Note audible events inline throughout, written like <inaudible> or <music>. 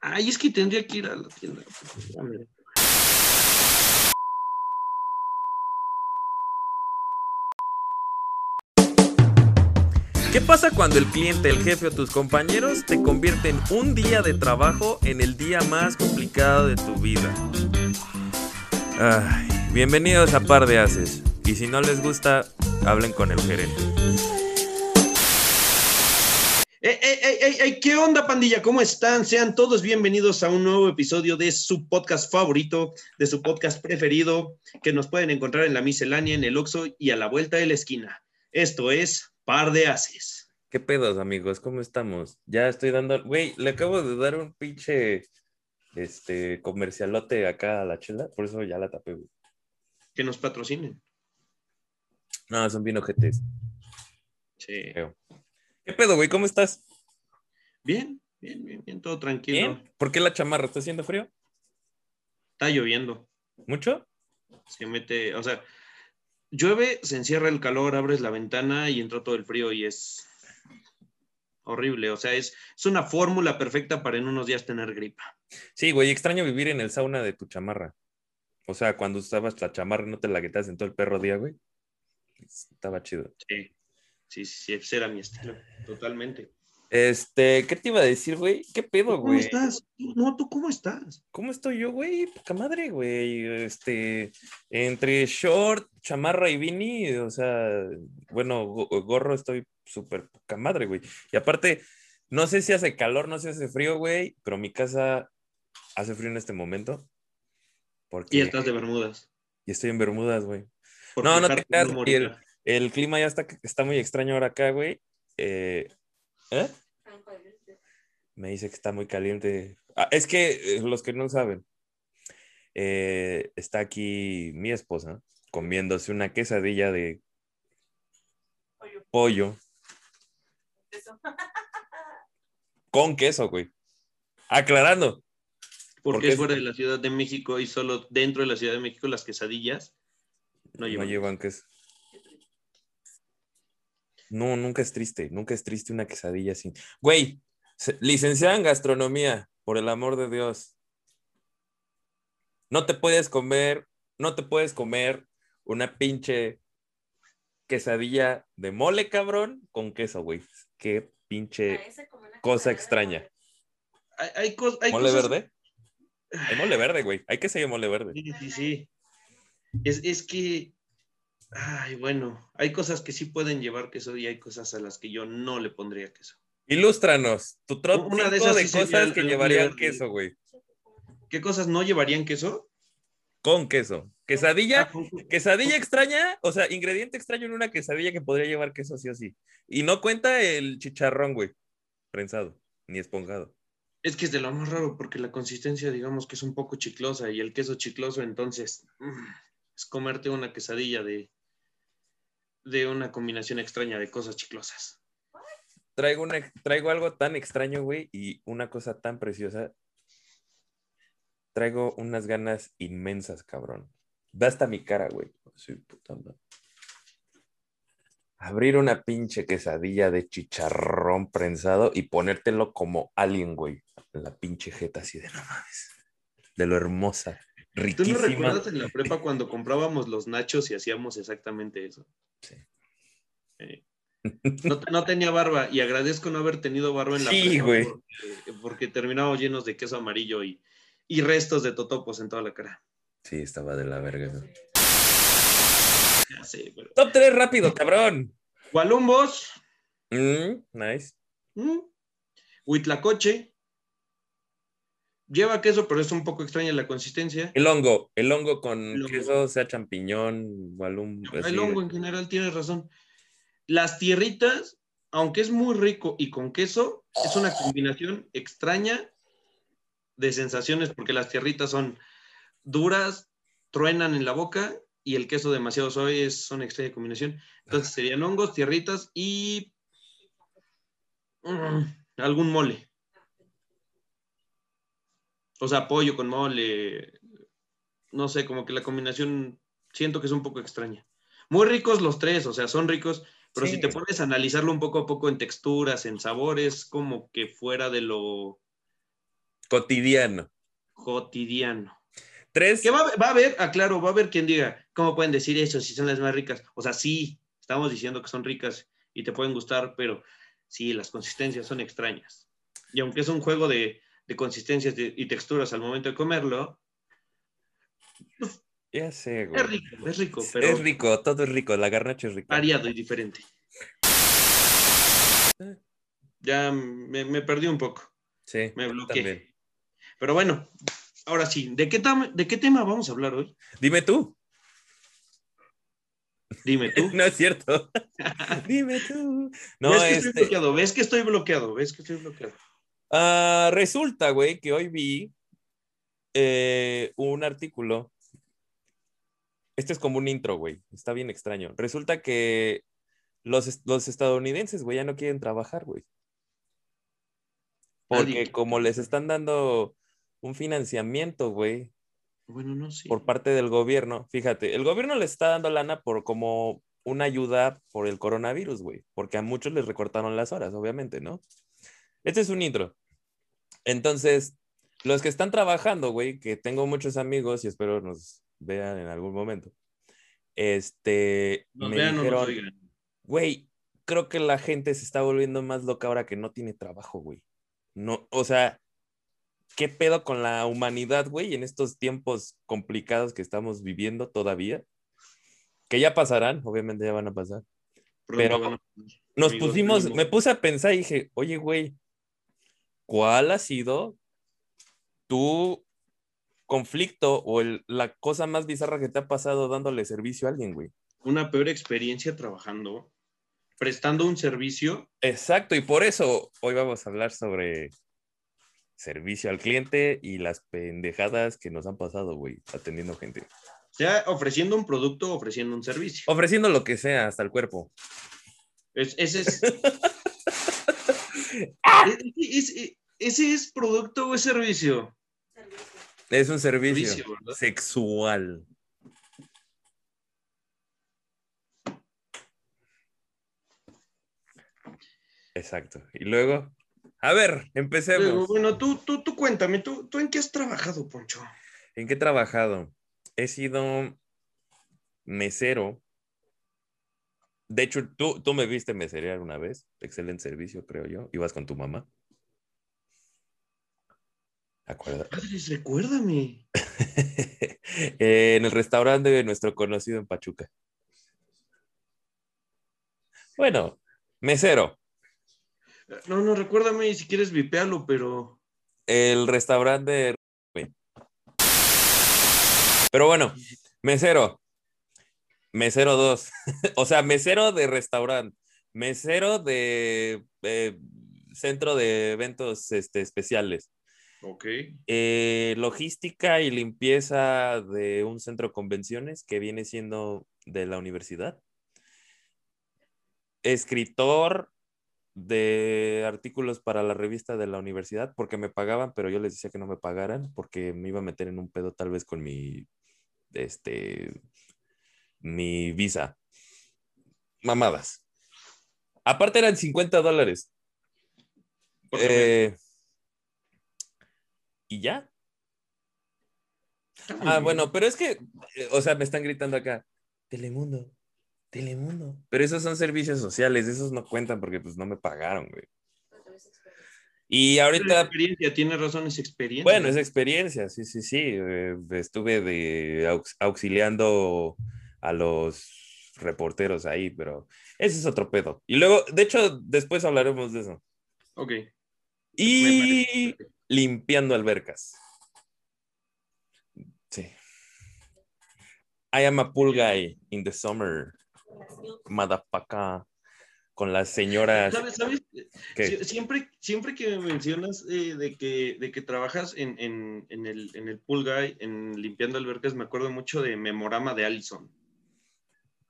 Ay, es que tendría que ir a la tienda. ¿Qué pasa cuando el cliente, el jefe o tus compañeros te convierten un día de trabajo en el día más complicado de tu vida? Ay, bienvenidos a Par de Haces. Y si no les gusta, hablen con el gerente. ¡Ey, ey, ey, ey, ey! ¿Qué onda, pandilla? ¿Cómo están? Sean todos bienvenidos a un nuevo episodio de su podcast favorito, de su podcast preferido, que nos pueden encontrar en la miscelánea, en el Oxxo y a la vuelta de la esquina. Esto es Par de Haces. ¿Qué pedos, amigos? ¿Cómo estamos? Ya estoy dando. Güey, le acabo de dar un pinche. Este. Comercialote acá a la chela. Por eso ya la tapé, güey. Que nos patrocinen. No, son bien ojetes. Sí. ¿Qué pedo, güey? ¿Cómo estás? Bien, bien, bien, bien, todo tranquilo. ¿Bien? ¿Por qué la chamarra? ¿Está haciendo frío? Está lloviendo. ¿Mucho? Se mete, o sea, llueve, se encierra el calor, abres la ventana y entra todo el frío y es horrible. O sea, es, es una fórmula perfecta para en unos días tener gripa. Sí, güey, extraño vivir en el sauna de tu chamarra. O sea, cuando usabas la chamarra no te la quitabas en todo el perro día, güey. Estaba chido. Sí, sí, sí, ese era mi estilo, totalmente. Este, ¿qué te iba a decir, güey? ¿Qué pedo, ¿Cómo güey? estás? No, ¿tú cómo estás? ¿Cómo estoy yo, güey? Poca madre, güey. Este, entre short, chamarra y beanie, o sea, bueno, go- gorro estoy súper poca madre, güey. Y aparte, no sé si hace calor, no sé si hace frío, güey, pero mi casa hace frío en este momento. Porque Y estás de Bermudas. y estoy en Bermudas, güey. No, no te creas, no el- clima ya está, está muy extraño ahora acá, güey. Eh, ¿eh? Me dice que está muy caliente. Ah, es que eh, los que no saben, eh, está aquí mi esposa comiéndose una quesadilla de pollo con queso, güey. Aclarando. Porque es- fuera de la Ciudad de México y solo dentro de la Ciudad de México las quesadillas no No llevan. queso. No, nunca es triste. Nunca es triste una quesadilla sin. Güey, licenciada en gastronomía, por el amor de Dios. No te puedes comer, no te puedes comer una pinche quesadilla de mole, cabrón, con queso, güey. Qué pinche cosa extraña. Hay, hay cos- hay ¿Mole cosas- verde? Hay mole verde, güey. Hay que seguir mole verde. Sí, sí, sí. Es, es que, ay, bueno, hay cosas que sí pueden llevar queso y hay cosas a las que yo no le pondría queso. Ilústranos. Tu top Una de esas de sí cosas que llevarían queso, güey. ¿Qué cosas no llevarían queso? Con queso. Quesadilla, Ah, quesadilla extraña, o sea, ingrediente extraño en una quesadilla que podría llevar queso sí o sí. Y no cuenta el chicharrón, güey, prensado, ni esponjado. Es que es de lo más raro porque la consistencia, digamos que es un poco chiclosa y el queso chicloso, entonces mm, es comerte una quesadilla de, de una combinación extraña de cosas chiclosas. Traigo, traigo algo tan extraño, güey, y una cosa tan preciosa. Traigo unas ganas inmensas, cabrón. Ve hasta mi cara, güey. Sí. Abrir una pinche quesadilla de chicharrón prensado y ponértelo como alien, güey. La pinche jeta así de no mames. De lo hermosa. ¿Tú no recuerdas en la prepa cuando comprábamos los nachos y hacíamos exactamente eso? Sí. Eh, no, no tenía barba y agradezco no haber tenido barba en la Sí, prepa güey. Porque, porque terminamos llenos de queso amarillo y, y restos de totopos en toda la cara. Sí, estaba de la verga. güey. Ya sé, pero... Top 3 rápido, cabrón. Gualumbos, Mm, nice. ¿Mm? Huitlacoche. Lleva queso, pero es un poco extraña la consistencia. El hongo, el hongo con El hongo. queso, sea champiñón, balum. El hongo en general tienes razón. Las tierritas, aunque es muy rico y con queso, es una combinación extraña de sensaciones porque las tierritas son duras, truenan en la boca y el queso demasiado suave es una extraña combinación. Entonces serían hongos, tierritas y mm, algún mole. O sea, pollo con mole. No sé, como que la combinación siento que es un poco extraña. Muy ricos los tres, o sea, son ricos, Pero Sí. si te pones a analizarlo un poco a poco en texturas, en sabores, como que fuera de lo Cotidiano. cotidiano. Tres. Que va, a- va a haber, aclaro, va a haber quien diga, ¿cómo pueden decir eso si son las más ricas? O sea, sí, estamos diciendo que son ricas y te pueden gustar, pero sí, las consistencias son extrañas. Y aunque es un juego de, de consistencias y texturas al momento de comerlo, Ya sé, güey. es rico, es rico, pero Es rico, todo es rico. La garnacha es rica. variado y diferente. Ya me, me perdí un poco, Sí, me bloqueé. también. Pero bueno, ahora sí, ¿de qué, ¿de qué tema vamos a hablar hoy? Dime tú. Dime tú. <laughs> No es cierto. <laughs> Dime tú. No, ¿Ves que estoy este. bloqueado? ¿Ves que estoy bloqueado? ¿Ves que estoy bloqueado? Ah, resulta, güey, que hoy vi eh, un artículo. Este es como un intro, güey. Está bien extraño. Resulta que los, los estadounidenses, güey, ya no quieren trabajar, güey. Porque Nadie. como les están dando un financiamiento, güey, Bueno, no sé. por parte del gobierno. Fíjate, el gobierno le está dando lana por como una ayuda por el coronavirus, güey, porque a muchos les recortaron las horas, obviamente, ¿no? Este es un intro. Entonces, los que están trabajando, güey, que tengo muchos amigos y espero nos vean en algún momento, este, Nos me vean o nos dijeron, güey, creo que la gente se está volviendo más loca ahora que no tiene trabajo, güey. No, o sea, ¿qué pedo con la humanidad, güey, en estos tiempos complicados que estamos viviendo todavía? Que ya pasarán, obviamente ya van a pasar. Pronto pero Nos pusimos, me puse a pensar y dije, oye, güey, ¿cuál ha sido tu conflicto o el- la cosa más bizarra que te ha pasado dándole servicio a alguien, güey? Una peor experiencia trabajando, prestando un servicio. Exacto, y por eso hoy vamos a hablar sobre servicio al cliente y las pendejadas que nos han pasado, güey, atendiendo gente. Ya ofreciendo un producto, ofreciendo un servicio. Ofreciendo lo que sea, hasta el cuerpo. Es- ese, es, <laughs> es- es- ese es producto o es servicio. Es un servicio, Servicio, sexual. Exacto. Y luego, a ver, empecemos. bueno, tú, tú, tú cuéntame, ¿tú, ¿tú en qué has trabajado, Poncho? ¿En qué he trabajado? He sido mesero. De hecho, tú, tú me viste meserear una vez. Excelente servicio, creo yo. Ibas con tu mamá. Acuerda. Padres, recuérdame. <laughs> en el restaurante de nuestro conocido en Pachuca. Bueno, mesero. No, no, recuérdame si quieres vipealo, pero. El restaurante. Pero bueno, mesero. Mesero 2. <laughs> o sea, mesero de restaurante. Mesero de eh, centro de eventos este, especiales. Ok. Eh, logística y limpieza de un centro de convenciones que viene siendo de la universidad. Escritor de artículos para la revista de la universidad porque me pagaban, pero yo les decía que no me pagaran porque me iba a meter en un pedo tal vez con mi, este, mi visa. Mamadas. Aparte eran 50 dólares. Eh, y ya. Ah, bueno, pero es que, eh, o sea, me están gritando acá, Telemundo, Telemundo. Pero esos son servicios sociales, esos no cuentan porque pues no me pagaron, güey. Y ahorita, experiencia, tienes razón, es experiencia. bueno, es experiencia, sí, sí, sí. eh, estuve de aux- auxiliando a los reporteros ahí, pero ese es otro pedo. Y luego, de hecho, después hablaremos de eso. Ok. Y limpiando albercas. Sí. I am a pool guy in the summer. Motherfucker. Con las señoras ¿Sabes? ¿Sabes? que Sie- Siempre, siempre que mencionas eh, de, que, de que trabajas en, en, en el, en el pool guy, en limpiando albercas, me acuerdo mucho de Memorama de Allison.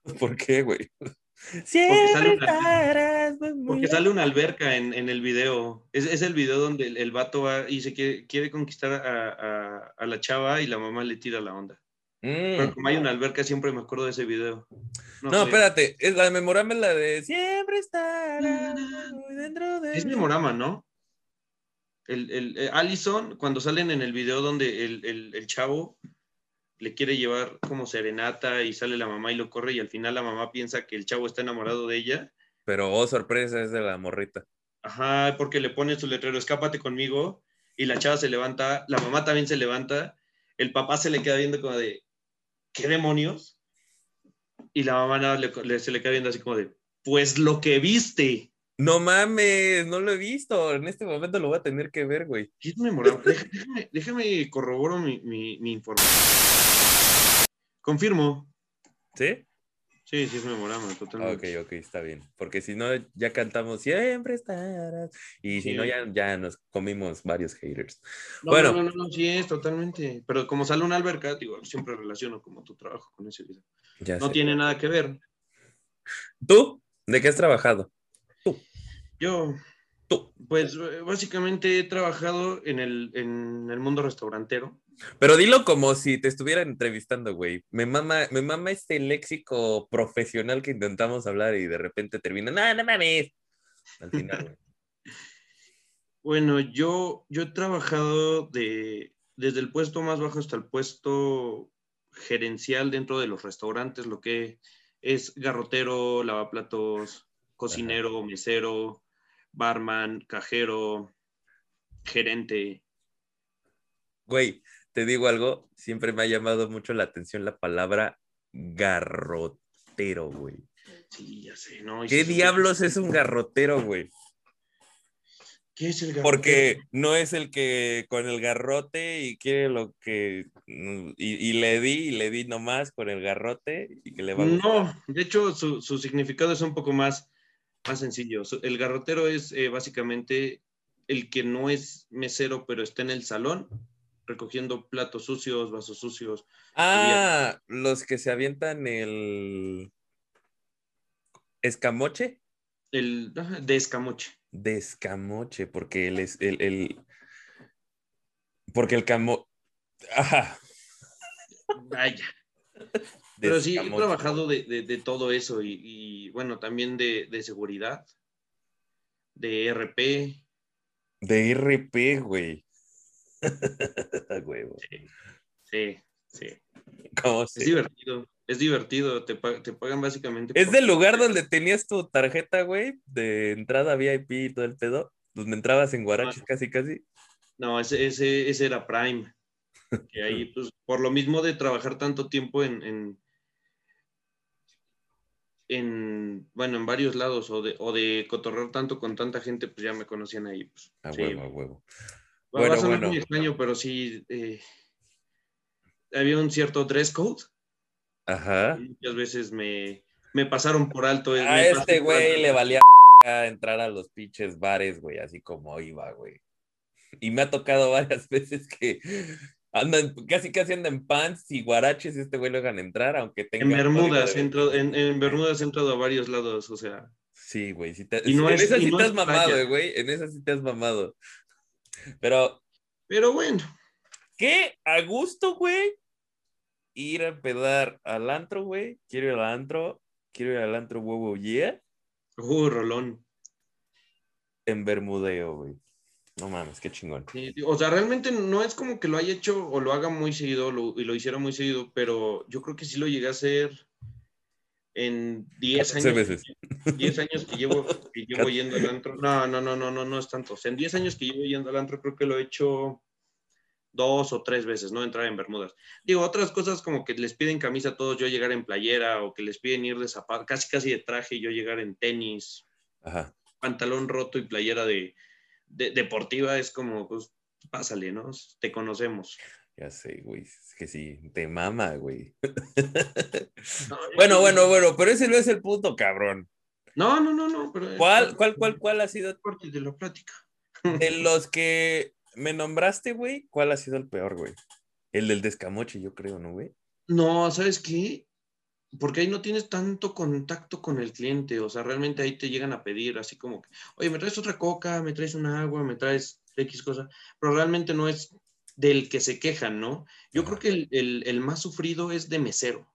<laughs> ¿Por qué, güey? sale Siempre una- estarás muy Porque sale una alberca en, en el video. Es, es el video donde el, el vato va y se quiere, quiere conquistar a, a- a la chava y la mamá le tira la onda. Pero Mm. como hay una alberca, siempre me acuerdo de ese video. No, sé. espérate, es la memorable la de siempre estará muy dentro de Es mí". Memorama, ¿no? El, el, eh, Allison, cuando salen en el video donde el, el- el chavo le quiere llevar como serenata y sale la mamá y lo corre y al final la mamá piensa que el chavo está enamorado de ella. Pero, oh, sorpresa, es de la morrita. Ajá, porque le pone su letrero, escápate conmigo, y la chava se levanta, la mamá también se levanta, el papá se le queda viendo como de, ¿qué demonios? Y la mamá nada, le- le- se le queda viendo así como de, pues lo que viste. No mames, no lo he visto. En este momento lo voy a tener que ver, güey. Es memorable. <laughs> Déjame, déjame corroboro mi, mi, mi información. Confirmo. ¿Sí? Sí, sí es memorable, totalmente. Ok, ok, está bien. Porque si no, ya cantamos siempre estarás. Y si Sí. no, ya, ya nos comimos varios haters. No, bueno. no, no, no, sí es totalmente. Pero como sale una alberca, digo, siempre relaciono como tu trabajo con ese video. Ya No sé. tiene nada que ver. ¿Tú? ¿De qué has trabajado? Yo, Tú. pues eh, básicamente he trabajado en el, en el mundo restaurantero. Pero dilo como si te estuvieran entrevistando, güey. Me mama, me mama este léxico profesional que intentamos hablar y de repente termina, no, no mames. Al final, güey. <laughs> Bueno, yo, yo he trabajado de, desde el puesto más bajo hasta el puesto gerencial dentro de los restaurantes, lo que es garrotero, lavaplatos, cocinero, mesero, barman, cajero, gerente. Güey, te digo algo, siempre me ha llamado mucho la atención la palabra garrotero, güey. Sí, ya sé, ¿no? ¿Qué sí, diablos es un garrotero, güey? ¿Qué es el garrotero? Porque no es el que con el garrote y quiere lo que. Y, y le di, y le di nomás con el garrote y que le va a. No, de hecho su, su significado es un poco más, más sencillo. El garrotero es eh, básicamente el que no es mesero, pero está en el salón recogiendo platos sucios, vasos sucios. Ah, los que se avientan el. Escamoche. El de escamoche. De escamoche, porque el es el, el- porque el camo. Ajá. Vaya. Pero sí, he trabajado de, de- de todo eso y, y, bueno, también de, de seguridad, de RP. De RP, güey. <laughs> Huevo. Sí, sí. ¿Cómo Es se- divertido, es divertido. Te, te pagan básicamente. Es por- del lugar donde tenías tu tarjeta, güey, de entrada VIP y todo el pedo, donde entrabas en guaraches casi, casi. No, ese, ese, ese era Prime. Que ahí, <laughs> pues, por lo mismo de trabajar tanto tiempo en, en, en, bueno, en varios lados, o de, o de cotorrear tanto con tanta gente, pues ya me conocían ahí. Pues, A sí. huevo, a huevo. Va- Bueno, va a sonar bueno. muy extraño, pero sí, eh, había un cierto dress code. Ajá. y Muchas veces me, me pasaron por alto. eh, A este güey alto. le valía entrar a los pinches bares, güey, así como iba, güey. Y me ha tocado <laughs> varias veces que andan, casi casi andan en pants y guaraches y este güey lo dejan entrar, aunque tenga. En Bermudas, de- entrado- en, en Bermudas he entrado a varios lados, o sea. Sí, güey. sí te- no en es- esa y sí no te has mamado, playa. eh, güey. En esa sí te has mamado. Pero, Pero bueno, qué a gusto, güey. Ir a pedar al antro, güey. Quiero ir al antro. Quiero ir al antro, huevo, yeah. uh, Rolón. En Bermudeo, güey. No mames, qué chingón. Sí, o sea, realmente no es como que lo haya hecho o lo haga muy seguido lo- y lo hiciera muy seguido, pero yo creo que sí lo llegué a hacer en 10 14 años. veces. 10 años que llevo, que <laughs> llevo 14. yendo al antro. No, no, no, no, no, no es tanto. O sea, en 10 años que llevo yendo al antro, creo que lo he hecho dos o tres veces, ¿no? Entrar en Bermudas. Digo, otras cosas como que les piden camisa a todos, yo llegar en playera, o que les piden ir de zapato, casi casi de traje, yo llegar en tenis, Ajá. pantalón roto y playera de, de- deportiva, es como, pues, pásale, ¿no? Te conocemos. Ya sé, güey. Es que sí, te mama, güey. <laughs> No, Bueno, bueno, bueno, pero ese no es el punto, cabrón. No, no, no, no. Pero ¿Cuál, cuál, cuál, cuál ha sido Parte de la plática. de <laughs> los que me nombraste, güey? ¿Cuál ha sido el peor, güey? El del descamoche, yo creo, ¿no, güey? No, ¿sabes qué? Porque ahí no tienes tanto contacto con el cliente, o sea, realmente ahí te llegan a pedir así como que, oye, me traes otra coca, me traes una agua, me traes X cosa, pero realmente no es del que se quejan, ¿no? Yo Ajá. creo que el, el- el más sufrido es de mesero.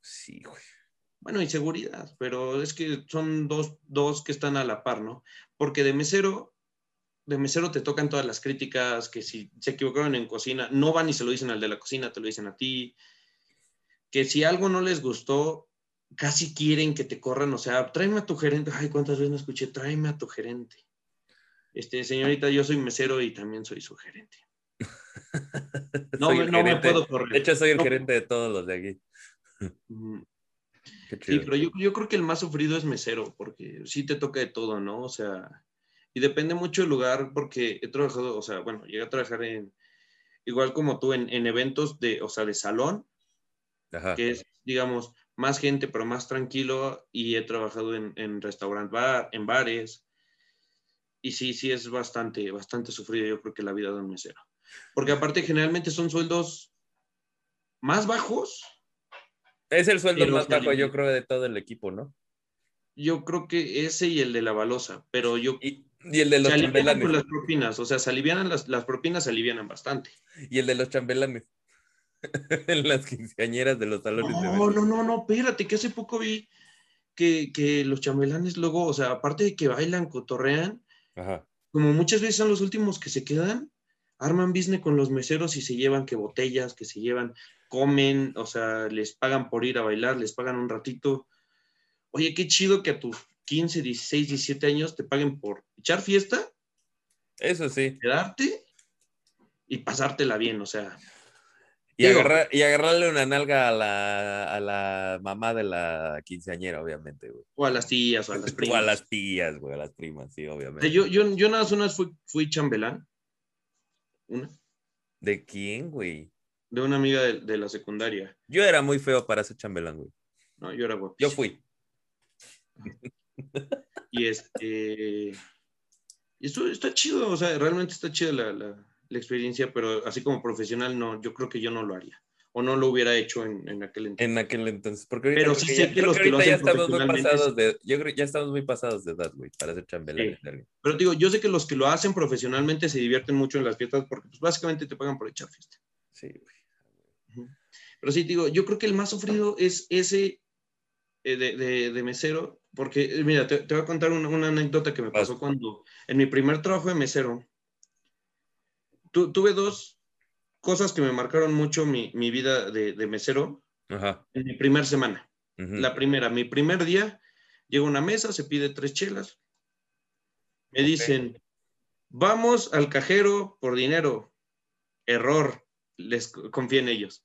Sí, güey. Bueno, y seguridad, pero es que son dos, dos que están a la par, ¿no? Porque de mesero, de mesero te tocan todas las críticas, que si se equivocaron en cocina, no van y se lo dicen al de la cocina, te lo dicen a ti. Que si algo no les gustó, casi quieren que te corran, o sea, tráeme a tu gerente. Ay, cuántas veces no escuché, tráeme a tu gerente. Este, señorita, yo soy mesero y también soy su gerente. <laughs> No, Soy me, puedo correr. De hecho, soy el No. gerente de todos los de aquí. Sí, pero yo, yo creo que el más sufrido es mesero, porque sí te toca de todo, ¿no? O sea, y depende mucho del lugar, porque he trabajado, o sea, bueno, llegué a trabajar en, igual como tú, en, en eventos de, o sea, de salón, Ajá. que es, digamos, más gente, pero más tranquilo, y he trabajado en, en restaurant bar, en bares, y sí, sí es bastante, bastante sufrido, yo creo que la vida de un mesero. Porque aparte generalmente son sueldos más bajos, Es el sueldo más bajo, yo creo, de todo el equipo, ¿no? yo creo que ese y el de la balosa, pero yo Y, y el de los se alivianan con chambelanes. las propinas, o sea, se alivianan las, las propinas, se alivianan bastante. Y el de los chambelanes. <laughs> en las quinceañeras de los salones de No, eventos. no, no, no, espérate, que hace poco vi que, que los chambelanes luego, o sea, aparte de que bailan, cotorrean, Ajá. como muchas veces son los últimos que se quedan, arman business con los meseros y se llevan que botellas, que se llevan, comen, o sea, les pagan por ir a bailar, les pagan un ratito. Oye, qué chido que a tus 15, 16, 17 años te paguen por echar fiesta, Eso sí. quedarte y pasártela bien, o sea. Y, Digo- agarrar, y agarrarle una nalga a la, a la mamá de la quinceañera, obviamente, güey. O a las tías o a las <laughs> O primas. a las tías, güey, a las primas, sí, O obviamente. yo, yo, yo nada más una vez fui, fui chambelán. Una. ¿De quién, güey? De una amiga de, de la secundaria. Yo era muy feo para ser chambelán, güey. No, yo era Yo guapísimo. fui. <laughs> Y este. Y esto está chido, o sea, realmente está chida la, la- la experiencia, pero así como profesional, no, yo creo que yo no lo haría. O no lo hubiera hecho en, en aquel entonces. En aquel entonces. Porque Pero sí sé ya, que los que lo ya hacen estamos muy profesionalmente pasados de. Yo creo que ya estamos muy pasados de edad, güey, para ser chambelán. Pero digo, yo sé que los que lo hacen profesionalmente se divierten mucho en las fiestas porque pues, básicamente te pagan por echar fiesta. Sí, güey. Pero sí, digo, yo creo que el más sufrido es ese eh, de, de- de mesero, porque eh, mira, te, te voy a contar una, una anécdota que me pasó cuando en mi primer trabajo de mesero, tu- tuve dos cosas que me marcaron mucho mi, mi vida de, de mesero Ajá. en mi primer semana. La primera, mi primer día, llega a una mesa, se pide tres chelas, me dicen, vamos al cajero por dinero. Error, les co- confié en ellos.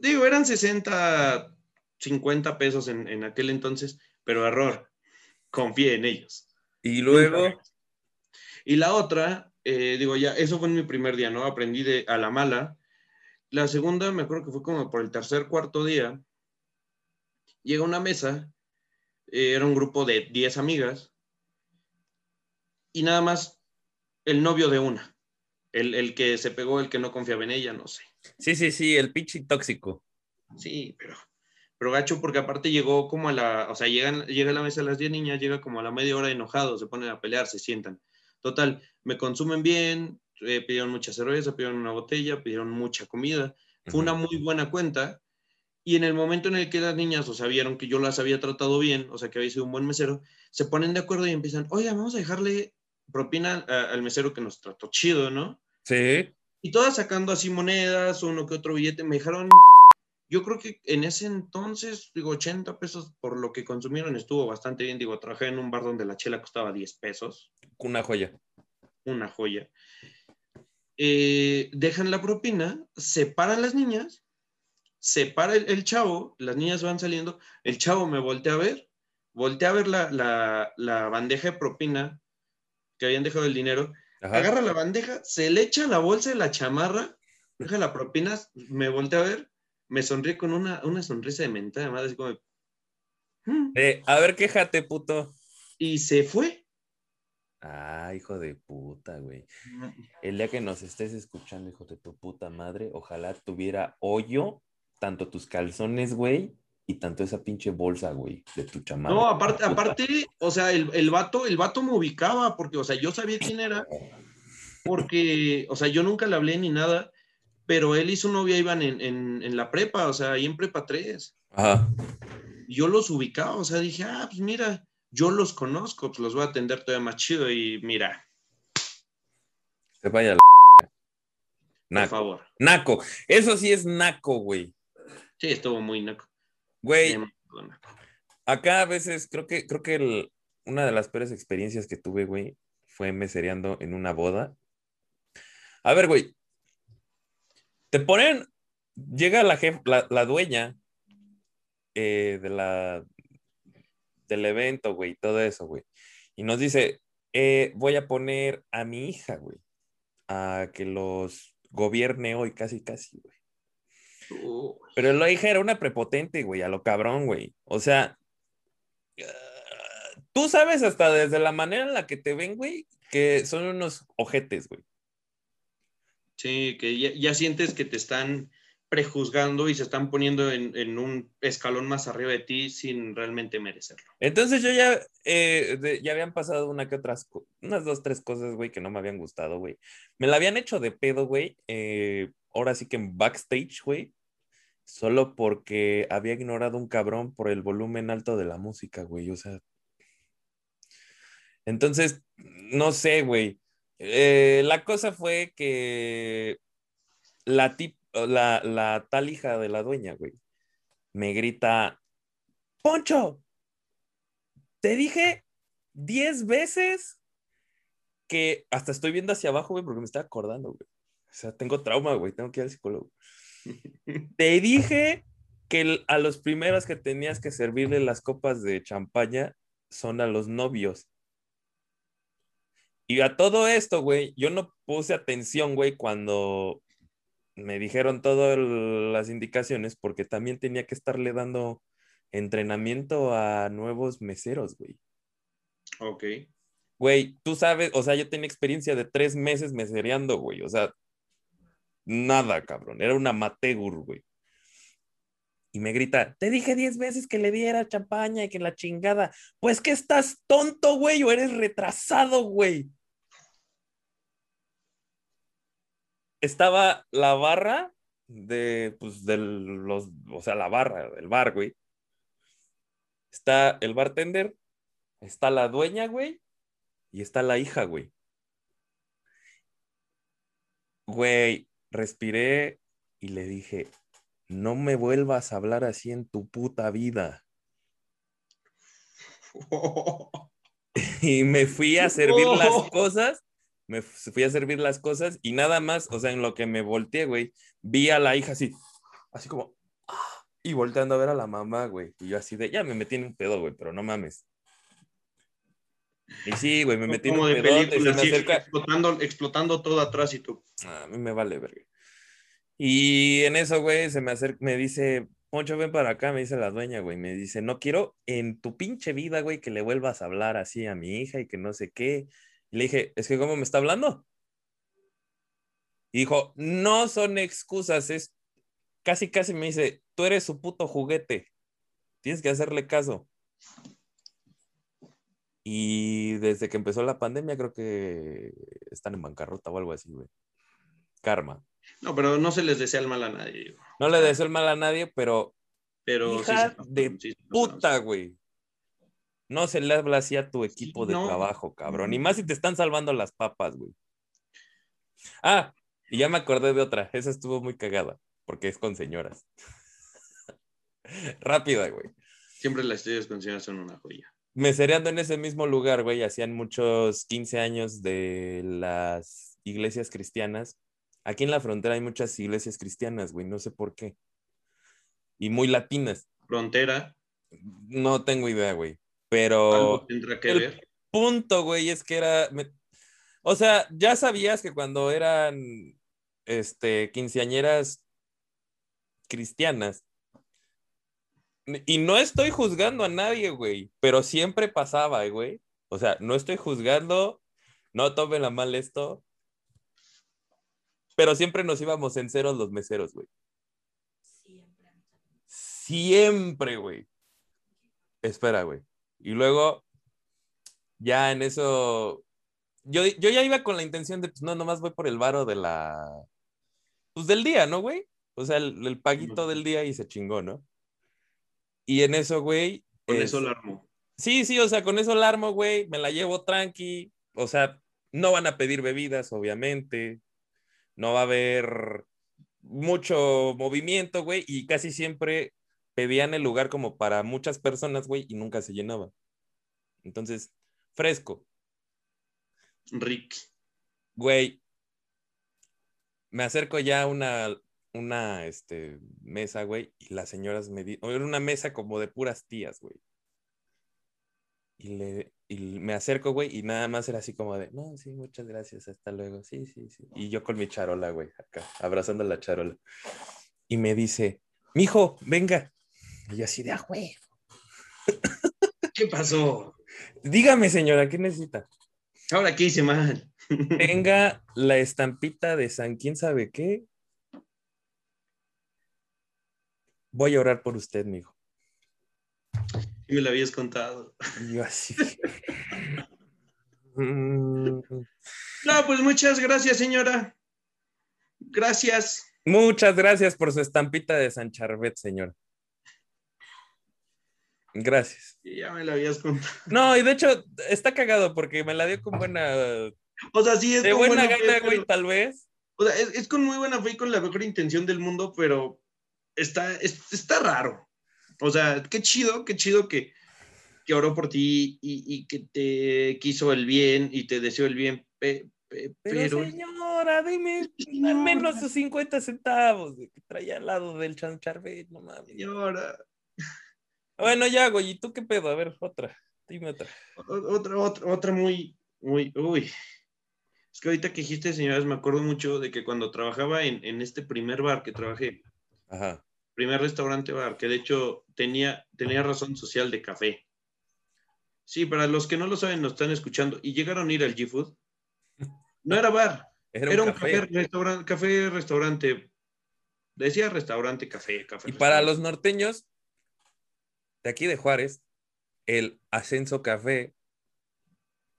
Digo, eran 60, 50 pesos en, en aquel entonces, pero error, confié en ellos. Y luego. Y la otra, eh, digo, ya, eso fue en mi primer día, ¿no? Aprendí de, a la mala. La segunda, me acuerdo que fue como por el tercer, cuarto día. Llega una mesa, eh, era un grupo de 10 amigas, y nada más el novio de una. El, el que se pegó, el que no confiaba en ella, no sé. Sí, sí, sí, el pinche tóxico. Sí, pero, pero gacho, porque aparte llegó como a la, o sea, llegan, llega a la mesa las 10 niñas, llega como a la media hora enojado, se ponen a pelear, se sientan. Total, me consumen bien, eh, pidieron mucha cerveza, pidieron una botella, pidieron mucha comida. Fue una muy buena cuenta. Y en el momento en el que las niñas, o sea, vieron que yo las había tratado bien, o sea, que había sido un buen mesero, se ponen de acuerdo y empiezan, oiga, vamos a dejarle propina a- al mesero que nos trató chido, ¿no? Sí. Y todas sacando así monedas, uno que otro billete, me dejaron, yo creo que en ese entonces, digo, 80 pesos por lo que consumieron estuvo bastante bien, digo, trabajé en un bar donde la chela costaba 10 pesos, Una joya. una joya. Eh, dejan la propina, separan las niñas, separa el, el chavo, las niñas van saliendo, el chavo me voltea a ver, voltea a ver la, la, la bandeja de propina que habían dejado el dinero, Ajá. agarra la bandeja, se le echa la bolsa de la chamarra, deja la propina, me voltea a ver, me sonríe con una, una sonrisa de mentada madre, así como, "Mm", Eh, a ver, quéjate, puto. y se fue. Ah, hijo de puta, güey. El día que nos estés escuchando, hijo de tu puta madre, ojalá tuviera hoyo tanto tus calzones, güey, y tanto esa pinche bolsa, güey, de tu chamarra. No, aparte, aparte, o sea, el, el vato, el vato me ubicaba, porque, o sea, yo sabía quién era, porque, o sea, yo nunca le hablé ni nada, pero él y su novia iban en, en, en la prepa, o sea, ahí en prepa 3. Ajá. Y yo los ubicaba, o sea, dije, ah, pues mira, yo los conozco, pues los voy a atender todavía más chido y mira, Se vaya la. por Naco. favor. Naco. Eso sí es naco, güey. Sí, estuvo muy naco. Güey, naco. acá a veces creo que, creo que el- una de las peores experiencias que tuve, güey, fue mesereando en una boda. A ver, güey. Te ponen, llega la, jef- la, la dueña eh, de la, del evento, güey, todo eso, güey. Y nos dice, eh, voy a poner a mi hija, güey, a que los gobierne hoy, casi, casi, güey. Pero la hija era una prepotente, güey, a lo cabrón, güey. O sea, tú sabes hasta desde la manera en la que te ven, güey, que son unos ojetes, güey. Sí, que ya, ya sientes que te están prejuzgando y se están poniendo en, en un escalón más arriba de ti sin realmente merecerlo. Entonces yo ya, eh, ya habían pasado una que otras, unas dos, tres cosas, güey, que no me habían gustado, güey. Me la habían hecho de pedo, güey. eh, ahora sí que en backstage, güey. Solo porque había ignorado un cabrón por el volumen alto de la música, güey. O sea. Entonces, no sé, güey. Eh, la cosa fue que la, tip, la, la tal hija de la dueña, güey, me grita, Poncho, te dije 10 veces que hasta estoy viendo hacia abajo, güey, porque me estaba acordando, güey. O sea, tengo trauma, güey, tengo que ir al psicólogo. <laughs> Te dije que a los primeros que tenías que servirle las copas de champaña son a los novios. Y a todo esto, güey, yo no puse atención, güey, cuando me dijeron todas las indicaciones, porque también tenía que estarle dando entrenamiento a nuevos meseros, güey. Ok. Güey, tú sabes, o sea, yo tenía experiencia de tres meses mesereando, güey. O sea, nada, cabrón. Era una amateur, güey. Y me grita, te dije diez veces que le diera champaña y que la chingada. Pues que estás tonto, güey, o eres retrasado, güey. Estaba la barra de, pues, de los, o sea, la barra del bar, güey. Está el bartender, está la dueña, güey, y está la hija, güey. Güey, respiré y le dije, no me vuelvas a hablar así en tu puta vida. <laughs> <laughs> Y me fui a servir las cosas, me fui a servir las cosas y nada más, o sea, en lo que me volteé, güey, vi a la hija así, así como, ah, y volteando a ver a la mamá, güey. Y yo así de, ya me metí en un pedo, güey, pero no mames. Y sí, güey, me metí en un de pedote, se película, así, acerca, explotando, explotando todo atrás y tú. Ah, a mí me vale verga. Y en eso, güey, se me acerca, me dice, Poncho, ven para acá, me dice la dueña, güey. Me dice, no quiero en tu pinche vida, güey, que le vuelvas a hablar así a mi hija y que no sé qué. Y le dije, es que ¿cómo me está hablando? Y dijo, no son excusas, es casi, casi me dice, tú eres su puto juguete. Tienes que hacerle caso. Y desde que empezó la pandemia, creo que están en bancarrota o algo así, güey. Karma. No, pero no se les desea el mal a nadie. No le deseo el mal a nadie, pero Pero Hija de sí puta, güey. No se le habla así a tu equipo de no. trabajo, cabrón. Y más si te están salvando las papas, güey. Ah, y ya me acordé de otra. Esa estuvo muy cagada, porque es con señoras. <laughs> Rápida, güey. Siempre las historias con señoras son una joya. Mesereando en ese mismo lugar, güey, hacían muchos 15 años de las iglesias cristianas. Aquí en la frontera hay muchas iglesias cristianas, güey, no sé por qué. Y muy latinas. Frontera, No tengo idea, güey. Pero algo tendrá que el- ver. punto, güey, es que era. me- O sea, ya sabías que cuando eran este, quinceañeras cristianas. Y no estoy juzgando a nadie, güey, pero siempre pasaba, güey. O sea, no estoy juzgando, no tomen a mal esto, pero siempre nos íbamos en ceros los meseros, güey. Siempre, güey. Espera, güey. Y luego, ya en eso, yo, yo ya iba con la intención de, pues no, nomás voy por el varo de la, pues del día, ¿no, güey? O sea, el, el paguito del día y se chingó, ¿no? Y en eso, güey. Con es- eso la armo. Sí, sí, o sea, con eso la armo, güey, me la llevo tranqui, o sea, no van a pedir bebidas, obviamente, no va a haber mucho movimiento, güey, y casi siempre pedían el lugar como para muchas personas, güey, y nunca se llenaba. Entonces, fresco, Rick. güey, me acerco ya a una, una, este, mesa, güey, y las señoras me dicen, era una mesa como de puras tías, güey. Y, le, y me acerco, güey, y nada más era así como de, no, sí, muchas gracias, hasta luego, sí, sí, sí. Y yo con mi charola, güey, acá, abrazando la charola. Y me dice, mijo, venga. Y yo así de, ah, güey, <laughs> ¿Qué pasó? dígame, señora, ¿qué necesita? Ahora, ¿qué hice mal? <laughs> Tenga la estampita de San quién sabe qué. Voy a orar por usted, mijo. Sí me lo habías contado. Y yo así. <laughs> Mm, No, pues muchas gracias, señora. Gracias. Muchas gracias por su estampita de San Charbet, señor. Gracias. Y Ya me lo habías contado. <laughs> No, y de hecho está cagado porque me la dio con buena, de O sea, sí es con buena buena gana, güey, pero- tal vez. O sea, es, es con muy buena fe y con la mejor intención del mundo, pero está, es- está raro. O sea, qué chido, qué chido que, que oró por ti y, y que te quiso el bien y te deseó el bien, pe- pe- Pero, pero, señora, dime al Señora. menos sus 50 centavos que traía al lado del San Charbet, no mames. señora, Bueno, ya, güey, ¿y tú qué pedo? A ver, otra. Dime otra. otra, otra, otra muy, muy, uy. Es que ahorita que dijiste, señoras, me acuerdo mucho de que cuando trabajaba en, en este primer bar que trabajé, Ajá. primer restaurante bar, que de hecho tenía, tenía razón social de café. Sí, para los que no lo saben, nos están escuchando y llegaron a ir al G-Food. No era bar, <laughs> Era, era, un café. café, restaurante, café, restaurante. Decía restaurante, café, café. Y para los norteños de aquí de Juárez, el Ascenso Café,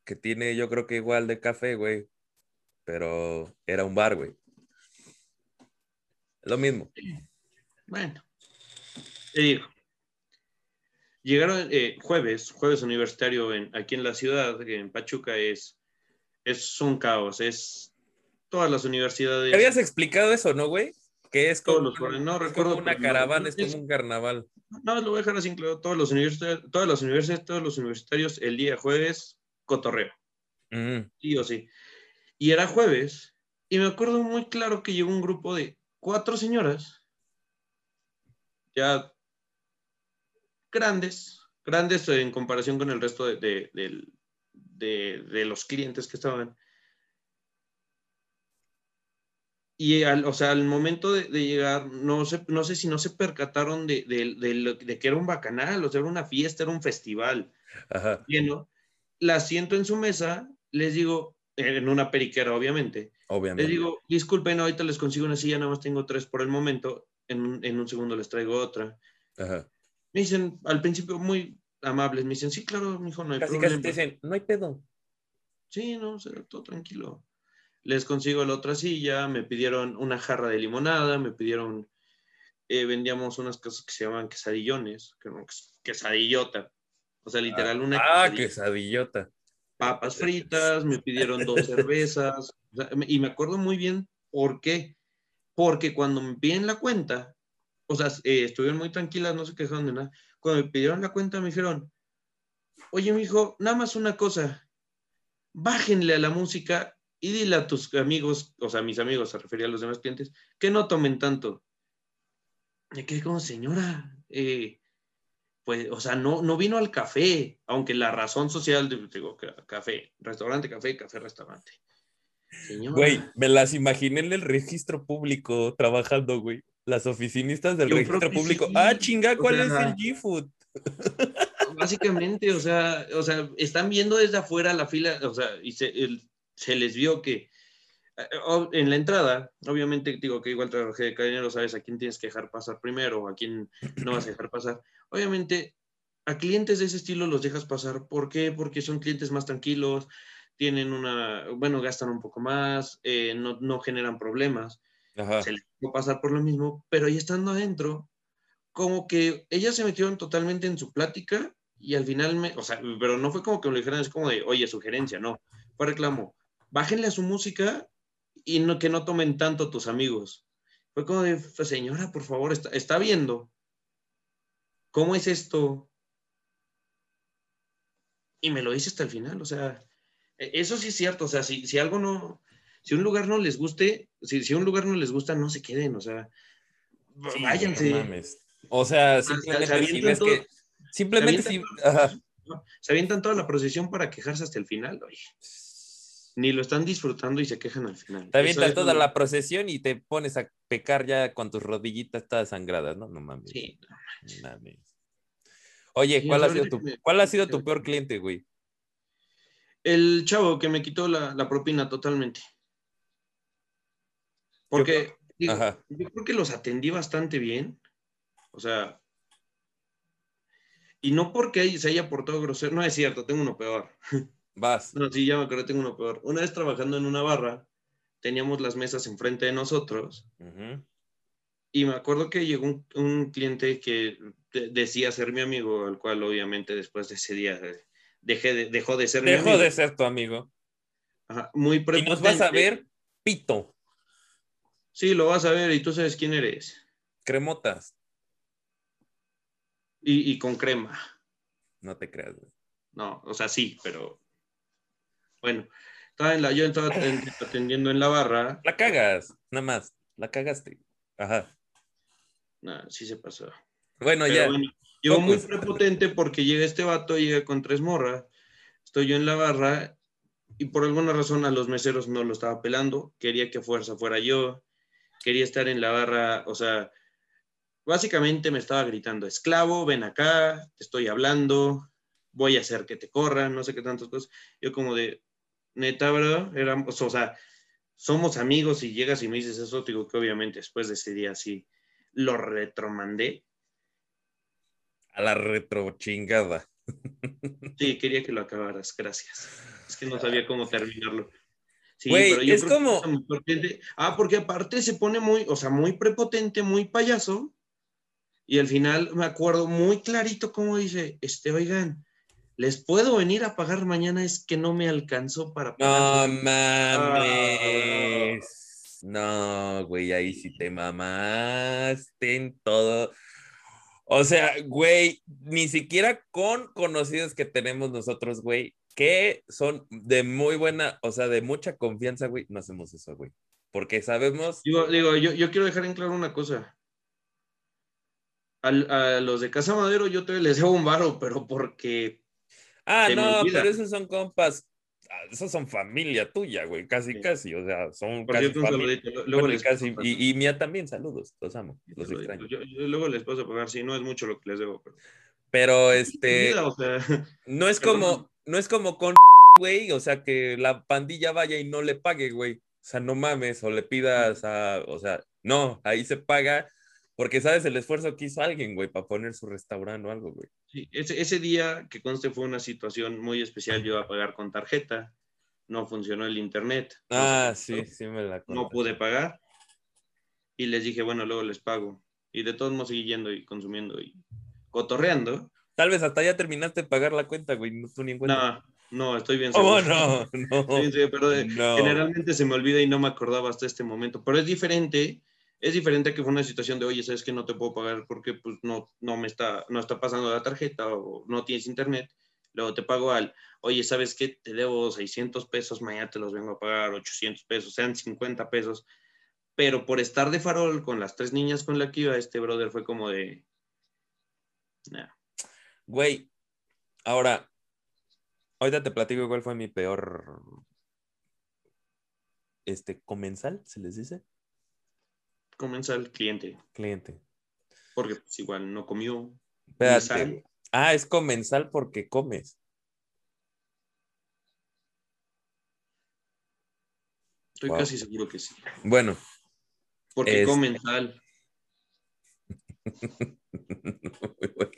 que tiene yo creo que igual de café, güey, pero era un bar, güey. Lo mismo. Bueno, te digo. Llegaron eh, jueves, jueves universitario en, aquí en la ciudad, en Pachuca es, es un caos, es todas las universidades. ¿Te habías explicado eso, no, güey? Que es Todos como, los foros, no recuerdo, como una no, caravana, es como un carnaval. No, lo voy a dejar así claro. Todos los universitarios, todas las universidades, todos los universitarios, el día jueves, cotorreo, Mm, sí o sí. Y era jueves, y me acuerdo muy claro que llegó un grupo de cuatro señoras, ya grandes, grandes en comparación con el resto de, de- del- de- de los clientes que estaban. Y al, o sea, al momento de, de llegar, no sé, no sé si no se percataron de, de- de que era un bacanal, o sea, era una fiesta, era un festival Ajá, lleno. La siento en su mesa, les digo, en una periquera, obviamente. obviamente. Les digo, disculpen, ahorita les consigo una silla, nada más tengo tres por el momento. En en un segundo les traigo otra. Ajá. Me dicen, al principio muy amables, me dicen, sí, claro, mijo, no hay Casi, problema. casi te dicen, no hay pedo. Sí, no, sea, todo tranquilo. Les consigo la otra silla, me pidieron una jarra de limonada, me pidieron, eh, vendíamos unas cosas que se llaman quesadillones, que no, quesadillota. O sea, literal, una Ah, quesadilla. quesadillota. papas fritas, me pidieron dos <laughs> cervezas, o sea, y me acuerdo muy bien por qué. Porque cuando me piden la cuenta, o sea, eh, estuvieron muy tranquilas, no se quejaron de nada. Cuando me pidieron la cuenta, me dijeron, oye, mijo, nada más una cosa, bájenle a la música y dile a tus amigos, o sea, a mis amigos, se refería a los demás clientes, que no tomen tanto. Me quedé como, señora, eh, pues, o sea, no, no vino al café, aunque la razón social, de- digo, ca- café, restaurante, café, café, restaurante. Señora, Güey, me las imaginé en el registro público trabajando, güey. Las oficinistas del Yo registro público. sí. Ah, chinga, O ¿cuál es el G-Food? básicamente, o sea, o sea, están viendo desde afuera la fila, o sea, y se, el- se les vio que eh, en la entrada, obviamente digo que igual trabajé de cadenero, sabes a quién tienes que dejar pasar primero o a quién no vas a dejar pasar. Obviamente, a clientes de ese estilo los dejas pasar. ¿Por qué? Porque son clientes más tranquilos, tienen una, bueno, gastan un poco más, eh, no, no generan problemas, Ajá. se les puede pasar por lo mismo, pero ya estando adentro, como que ellas se metieron totalmente en su plática y al final me, o sea, pero no fue como que me lo dijeran, es como de, oye, sugerencia, no, fue reclamo, bájenle a su música y no, que no tomen tanto tus amigos. Fue como de, señora, por favor, está, está viendo. ¿Cómo es esto? Y me lo dice hasta el final, o sea, e- eso sí es cierto, o sea, si, si algo no, si un lugar no les guste, si, si un lugar no les gusta, no se queden, o sea, Sí, váyanse. no mames. O sea, se simplemente todo- que. Se si. ajá. Se avientan toda la procesión para quejarse hasta el final, oye. Ni lo están disfrutando y se quejan al final. Te avientas toda la procesión y te pones a pecar ya con tus rodillitas todas sangradas, ¿no? No mames. Sí, no mames. Oye, ¿cuál ha sido tu, me- cuál ha sido tu peor cliente, güey? El chavo que me quitó la, la propina totalmente. Porque digo, yo creo que los atendí bastante bien. O sea, y no porque se haya portado grosero, no es cierto, tengo uno peor. <laughs> Vas. No, sí, ya me acuerdo, tengo uno peor. Una vez trabajando en una barra, teníamos las mesas enfrente de nosotros y me acuerdo que llegó un, un cliente que de- decía ser mi amigo, al cual obviamente después de ese día eh, dejé de- dejó de ser mi Dejó amigo. de ser tu amigo. Ajá, muy Y nos vas a prepotente. ver, pito, Sí, lo vas a ver y tú sabes quién eres. cremotas. Y, y con crema. No te creas, güey. No, o sea, sí, pero bueno, estaba en la, yo estaba aten- <laughs> atendiendo en la barra. La cagas, nada más. La cagaste. Ajá. Nah, sí se pasó. Bueno, Pero ya. bueno, llegó muy prepotente porque llega este vato, llega con tres morras. Estoy yo en la barra y por alguna razón a los meseros no lo estaba pelando. Quería que fuerza fuera yo. Quería estar en la barra, o sea, básicamente me estaba gritando, esclavo, ven acá, te estoy hablando, voy a hacer que te corran, no sé qué tantas cosas. Yo como de, neta, bro, éramos, o sea, somos amigos y llegas y me dices eso, digo que obviamente después de ese día sí lo retromandé. A la retro chingada. <laughs> Sí, quería que lo acabaras, gracias. Es que no sabía cómo terminarlo. Sí, Güey, pero yo es creo como- Ah, porque aparte se pone muy, o sea, muy prepotente, muy payaso. Y al final me acuerdo muy clarito cómo dice, este, oigan, ¿les puedo venir a pagar mañana? Es que no me alcanzó para No pagar. mames. No, güey, ahí sí te mamaste en todo. O sea, güey, ni siquiera con conocidos que tenemos nosotros, güey, que son de muy buena, o sea, de mucha confianza, güey, no hacemos eso, güey. Porque sabemos, Digo, digo yo, yo quiero dejar en claro una cosa. Al- a los de Casa Madero yo todavía les debo un varo, pero porque ah, se no, pero esos son compas, ah, esos son familia tuya, güey, casi, Sí. casi, o sea, son por casi cierto un familia. saludito. Lo- Luego Bueno, les casi, y, y mía también, saludos, los amo, los saludito. extraño. Yo- yo luego les paso a pagar, sí, no es mucho lo que les debo, pero este, olvida, o sea, <laughs> no es como, no es como con güey, o sea, que la pandilla vaya y no le pague, güey. O sea, no mames, o le pidas a, o sea, no, ahí se paga porque sabes el esfuerzo que hizo alguien, güey, para poner su restaurante o algo, güey. Sí, ese, ese día que conste fue una situación muy especial, yo iba a pagar con tarjeta, no funcionó el internet, no Ah, qué sí, sí me la no contaste. pude pagar y les dije, bueno, luego les pago. Y de todos modos seguí yendo y consumiendo y cotorreando. Tal vez hasta ya terminaste de pagar la cuenta, güey, no tú ni en cuenta. No, no, estoy bien ¿Cómo seguro. no? No. Bien seguro, pero No. generalmente se me olvida y no me acordaba hasta este momento. Pero es diferente, es diferente que fue una situación de, oye, sabes que no te puedo pagar porque pues no, no me está, no está pasando la tarjeta o no tienes internet. Luego te pago al, oye, ¿sabes qué? Te debo 600 pesos, mañana te los vengo a pagar 800 pesos, sean 50 pesos. Pero por estar de farol con las tres niñas con la que iba, este brother fue como de, nah, Güey, ahora, ahorita te platico cuál fue mi peor, este, comensal, ¿se les dice? Comienza el cliente, Cliente. porque pues igual no comió. Espérate. Ah, es comensal porque comes. Estoy Wow. casi seguro que sí. Bueno, Porque Es- comen sal. Muy <laughs> bueno.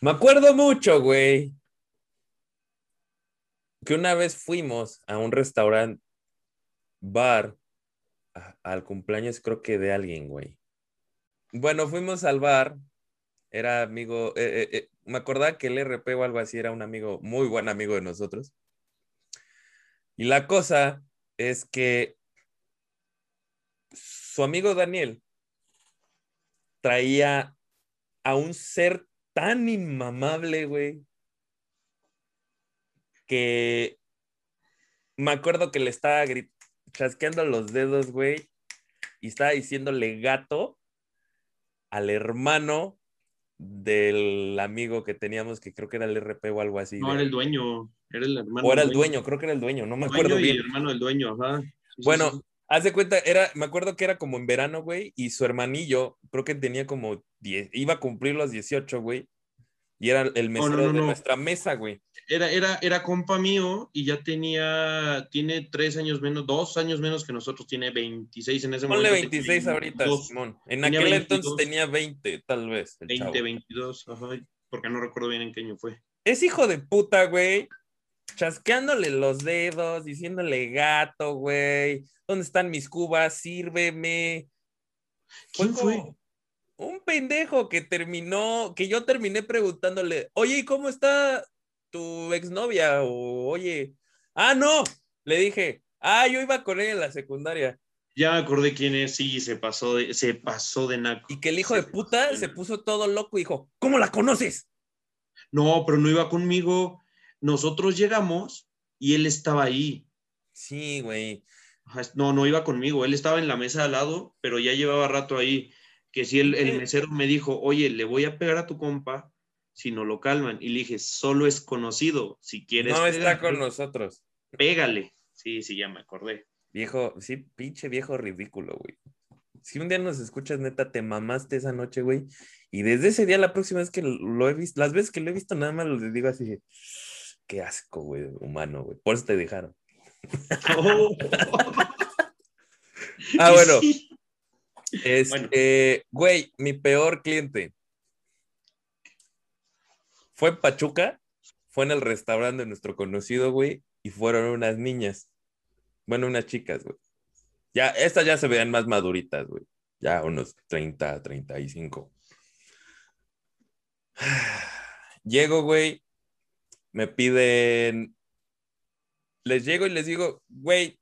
Me acuerdo mucho, güey. que una vez fuimos a un restaurante bar al cumpleaños creo que de alguien, güey. Bueno, fuimos al bar, era amigo, eh, eh, eh, me acordaba que el RP o algo así era un amigo, muy buen amigo de nosotros. Y la cosa es que su amigo Daniel traía a un ser tan inmamable, güey, que me acuerdo que le estaba chasqueando los dedos, güey, y estaba diciéndole gato al hermano del amigo que teníamos, que creo que era el RP o algo así. No, era el dueño, era el hermano. O era el dueño, creo que era el dueño, no me acuerdo bien. el hermano del dueño, ajá. bueno, haz de cuenta, era, me acuerdo que era como en verano, güey, y su hermanillo, creo que tenía como 10, iba a cumplir los 18, güey, y era el mesero de nuestra mesa, güey. Era, era, era compa mío y ya tenía, tiene tres años menos, dos años menos que nosotros, tiene 26 en ese momento. Ponle 26 ahorita, Simón. En aquel entonces tenía 20, tal vez. 20, 22, ajá, porque no recuerdo bien en qué año fue. Es hijo de puta, güey. Chasqueándole los dedos, diciéndole gato, güey. ¿Dónde están mis cubas? Sírveme. ¿Quién fue? Un pendejo que terminó, que yo terminé preguntándole, oye, ¿y cómo está tu exnovia? O, oye, ah, no, le dije, ah, yo iba con ella en la secundaria. Ya me acordé quién es, sí, se pasó de, se pasó de naco. Y que el hijo de puta se puso todo loco y dijo, ¿cómo la conoces? No, pero no iba conmigo. Nosotros llegamos y él estaba ahí. Sí, güey. No, no iba conmigo. Él estaba en la mesa al lado, pero ya llevaba rato ahí que si el, el, mesero me dijo, oye, le voy a pegar a tu compa si no lo calman. Y le dije, solo es conocido, si quieres. No está con nosotros. Pégale. Sí, sí, ya me acordé. Viejo, sí, pinche viejo ridículo, güey. Si un día nos escuchas, neta, te mamaste esa noche, güey. Y desde ese día, la próxima vez que lo he visto, las veces que lo he visto, nada más lo digo así, qué asco, güey, humano, güey. Por eso te dejaron. <laughs> Oh. <laughs> ah, bueno. Este, güey, mi peor cliente fue en Pachuca, fue en el restaurante de nuestro conocido, güey, y fueron unas niñas. Bueno, unas chicas, güey. Ya, estas ya se veían más maduritas, güey. Ya unos 30, 35. <sighs> Llego, güey, me piden, les llego y les digo, güey,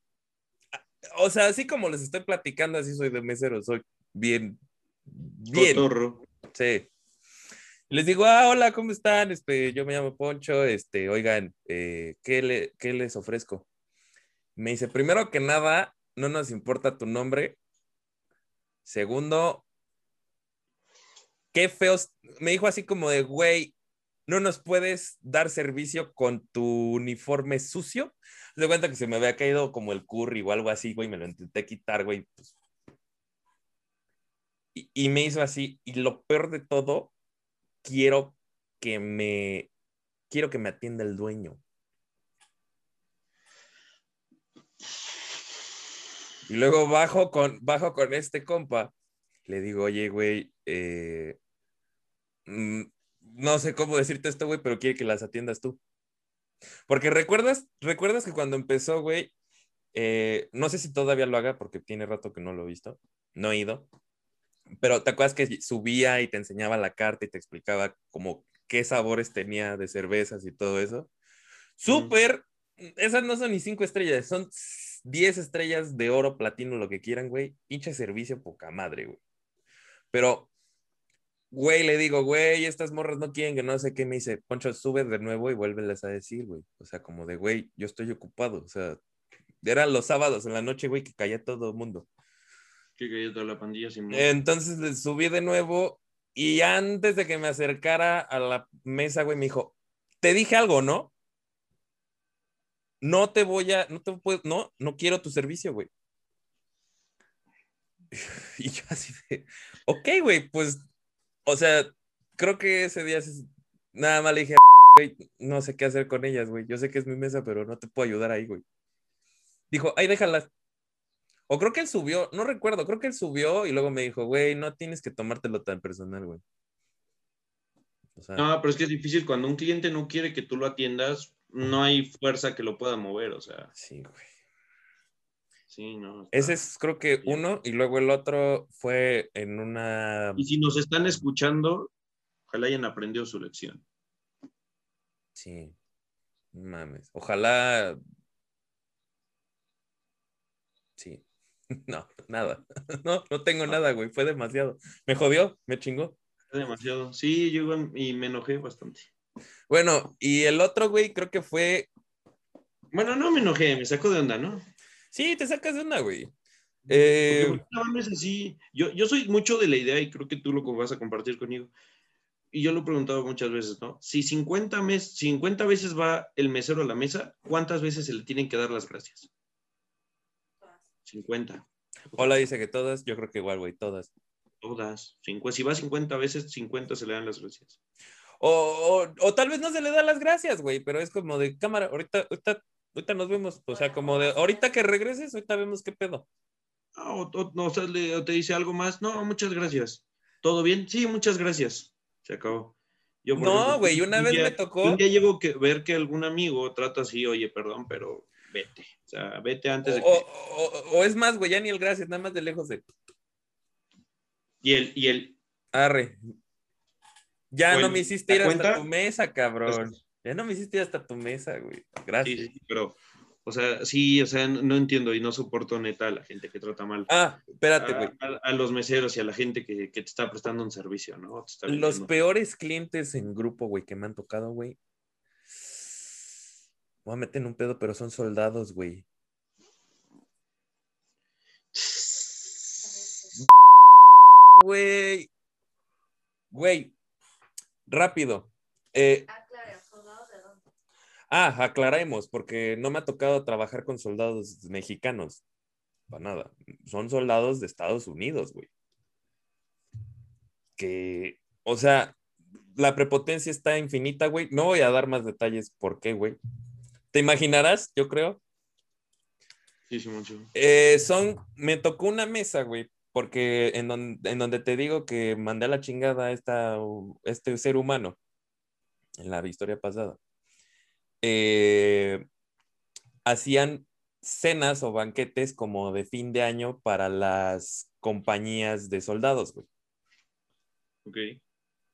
o sea, así como les estoy platicando, así soy de mesero, soy bien, bien. Sí. Les digo, ah, hola, ¿cómo están? Este, yo me llamo Poncho, este, oigan, eh, ¿qué, le, ¿qué les ofrezco? Me dice, primero que nada, no nos importa tu nombre. Segundo, qué feos. Me dijo así como de, güey, no nos puedes dar servicio con tu uniforme sucio. Se cuenta que se me había caído como el curry o algo así, güey, me lo intenté quitar, güey. Pues. Y, y, me hizo así. Y lo peor de todo, quiero que me, quiero que me atienda el dueño. Y luego bajo con, bajo con este compa. Le digo, oye, güey, eh, mm, no sé cómo decirte esto, güey, pero quiere que las atiendas tú. Porque recuerdas, recuerdas que cuando empezó, güey, eh, no sé si todavía lo haga porque tiene rato que no lo he visto, no he ido, pero te acuerdas que subía y te enseñaba la carta y te explicaba como qué sabores tenía de cervezas y todo eso. Súper, esas no son ni cinco estrellas, son diez estrellas de oro, platino, lo que quieran, güey. Pinche servicio poca madre, güey. Pero güey, le digo, güey, estas morras no quieren que no sé qué, me dice, Poncho, sube de nuevo y vuélveles a decir, güey. O sea, como de, güey, yo estoy ocupado. O sea, eran los sábados en la noche, güey, que caía todo el mundo. Que caía toda la pandilla sin Entonces le subí de nuevo y antes de que me acercara a la mesa, güey, me dijo, te dije algo, ¿no? No te voy a, no te puedo, no, no quiero tu servicio, güey. <laughs> Y yo así de, ok, güey, pues o sea, creo que ese día nada más le dije, güey, no sé qué hacer con ellas, güey. Yo sé que es mi mesa, pero no te puedo ayudar ahí, güey. Dijo, ahí déjalas. O creo que él subió, no recuerdo, creo que él subió y luego me dijo, güey, no tienes que tomártelo tan personal, güey. no, pero es que es difícil cuando un cliente no quiere que tú lo atiendas, no hay fuerza que lo pueda mover, o sea. Sí, güey. Sí, no. está- Ese es creo que uno y luego el otro fue en una... Y si nos están escuchando, ojalá hayan aprendido su lección. Sí. Mames. Ojalá... Sí. <laughs> No, nada. <laughs> No, no tengo nada, güey. Fue demasiado. Me jodió, me chingó. Es demasiado. Sí, yo y me enojé bastante. Bueno, y el otro, güey, creo que fue... Bueno, no me enojé, me sacó de onda, ¿no? Sí, te sacas de una, güey. Eh, ¿por qué la banda es así? Yo, yo soy mucho de la idea y creo que tú lo vas a compartir conmigo. Y yo lo he preguntado muchas veces, ¿no? Si 50, mes, 50 veces va el mesero a la mesa, ¿cuántas veces se le tienen que dar las gracias? 50. Hola dice que todas, yo creo que igual, güey, todas. Todas. Si va 50 veces, 50 se le dan las gracias. O, o, o tal vez no se le da las gracias, güey, pero es como de cámara, ahorita, ahorita, ahorita nos vemos, o sea, como de ahorita que regreses, ahorita vemos qué pedo. Ah, O, o- no, o sea, le- te dice algo más. No, muchas gracias. ¿Todo bien? Sí, muchas gracias. Se acabó. Yo, No, ejemplo, güey, una un vez día- me tocó- Un día llego que ver que algún amigo trata así, oye, perdón, pero vete. O sea, vete antes de que. o- o es más, güey, ya ni el gracias, nada más de lejos de Y el, y el, arre. Ya no me hiciste ir ¿la hasta cuenta? tu mesa, cabrón. Ya no me hiciste hasta tu mesa, güey. sí, Gracias. sí, pero, o sea, sí, o sea, no, entiendo y no soporto neta a la gente que trata mal. Ah, espérate, güey. a- a los meseros y a la gente que, que te está prestando un servicio, ¿no? Te está Los peores clientes en grupo, güey, que me han tocado, güey. Voy a meter en un pedo, pero son soldados, güey. Güey. Güey. Rápido. Eh, Aclara, ¿soldados de dónde? Ah, aclaremos, porque no me ha tocado trabajar con soldados mexicanos. Para nada. Son soldados de Estados Unidos, güey. Que, o sea, la prepotencia está infinita, güey. No voy a dar más detalles por qué, güey. Te imaginarás, yo creo. Sí, sí, mucho. Eh, son, me tocó una mesa, güey, porque en, don- en donde te digo que mandé a la chingada a esta, este ser humano en la historia pasada, eh, hacían cenas o banquetes como de fin de año para las compañías de soldados, güey. Ok.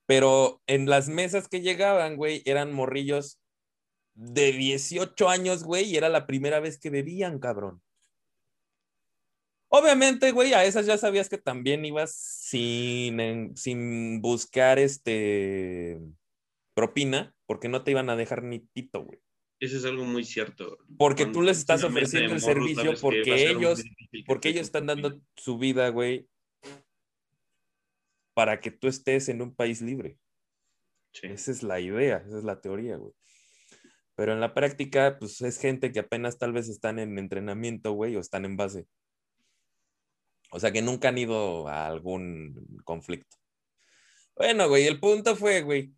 Pero en las mesas que llegaban, güey, eran morrillos de 18 años, güey, y era la primera vez que bebían, cabrón. Obviamente, güey, a esas ya sabías que también ibas sin, sin buscar este propina, porque no te iban a dejar ni pito, güey. Eso es algo muy cierto. Porque Cuando tú les estás ofreciendo el servicio porque ellos- Porque ellos están dando su vida, güey, para que tú estés en un país libre. Sí. Esa es la idea, esa es la teoría, güey. Pero en la práctica, pues es gente que apenas tal vez están en entrenamiento, güey, o están en base. O sea, que nunca han ido a algún conflicto. Bueno, güey, el punto fue, güey,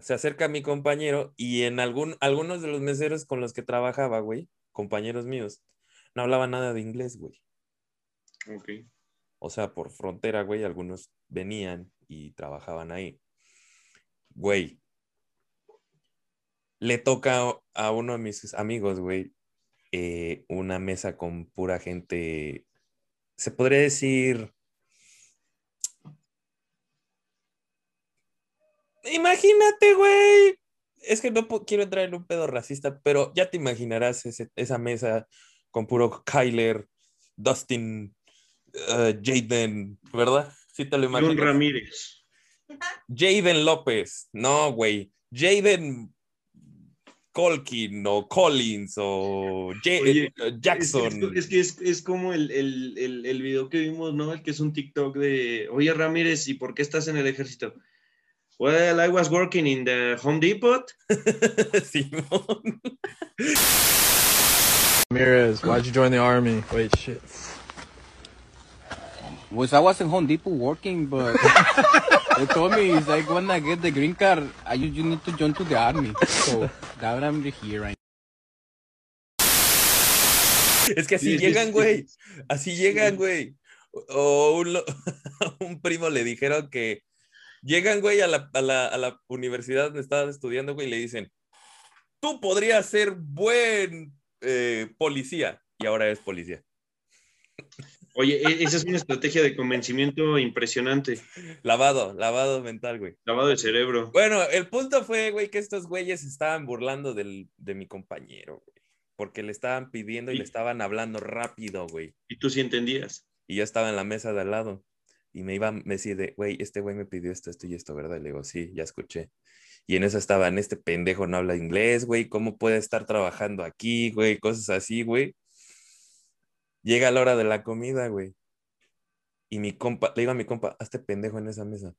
se acerca mi compañero y en algún, algunos de los meseros con los que trabajaba, güey, compañeros míos, no hablaban nada de inglés, güey. Ok. O sea, por frontera, güey, algunos venían y trabajaban ahí. Güey. Le toca a uno de mis amigos, güey, eh, una mesa con pura gente, se podría decir... Imagínate, güey. Es que no quiero entrar en un pedo racista, pero ya te imaginarás ese- esa mesa con puro Kyler, Dustin, eh, Jaden, ¿verdad? Sí te lo imaginas. Ramírez. Jaden López, no, güey. Jaden Colkin o Collins o Oye, eh, Jackson. Es, es que es, es como el, el, el, el video que vimos, ¿no? El que es un TikTok de, oye Ramírez, ¿y por qué estás en el ejército? Well, I was working in the Home Depot. <laughs> Simón. Ramirez, why'd you join the army? Wait, shit. Was I was in Home Depot working, but they told me it's like when I get the green card, I you, you need to join to the army. So that I'm here right Es que así Sí, sí, llegan, güey. Así llegan, güey. O un, <laughs> un primo le dijeron que llegan, güey, a la, a la- a la universidad donde estaban estudiando, güey, y le dicen, tú podrías ser buen eh, policía y ahora eres policía. Oye, e- esa es una estrategia de convencimiento impresionante. Lavado, lavado mental, güey. Lavado de cerebro. Bueno, el punto fue, güey, que estos güeyes estaban burlando del, de mi compañero, güey. Porque le estaban pidiendo y le estaban hablando rápido, güey. Y tú sí entendías. Y yo estaba en la mesa de al lado. Y me iba, me decía de, güey, este güey me pidió esto, esto y esto, ¿verdad? Y le digo, sí, ya escuché. Y en eso estaban, este pendejo no habla inglés, güey, ¿cómo puede estar trabajando aquí, güey? Cosas así, güey. Llega la hora de la comida, güey. Y mi compa, le digo a mi compa, hazte pendejo en esa mesa.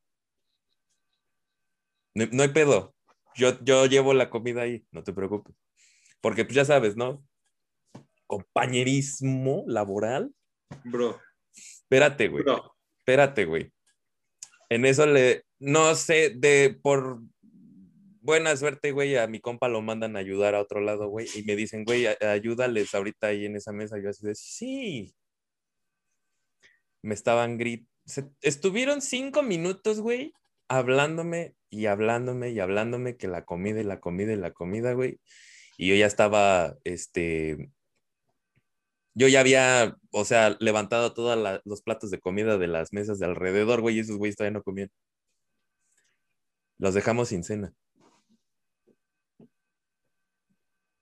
No, no hay pedo. Yo, yo llevo la comida ahí, no te preocupes. Porque pues ya sabes, ¿no? Compañerismo laboral. Bro, Espérate, güey. bro. Espérate, güey. En eso le, no sé, de por buena suerte, güey, a mi compa lo mandan a ayudar a otro lado, güey, y me dicen, güey, ayúdales ahorita ahí en esa mesa. Yo así de, sí. Me estaban gritando. Estuvieron cinco minutos, güey, hablándome y hablándome y hablándome que la comida y la comida y la comida, güey. Y yo ya estaba, este, yo ya había, o sea, levantado todos los platos de comida de las mesas de alrededor, güey, y esos güeyes todavía no comían. Los dejamos sin cena.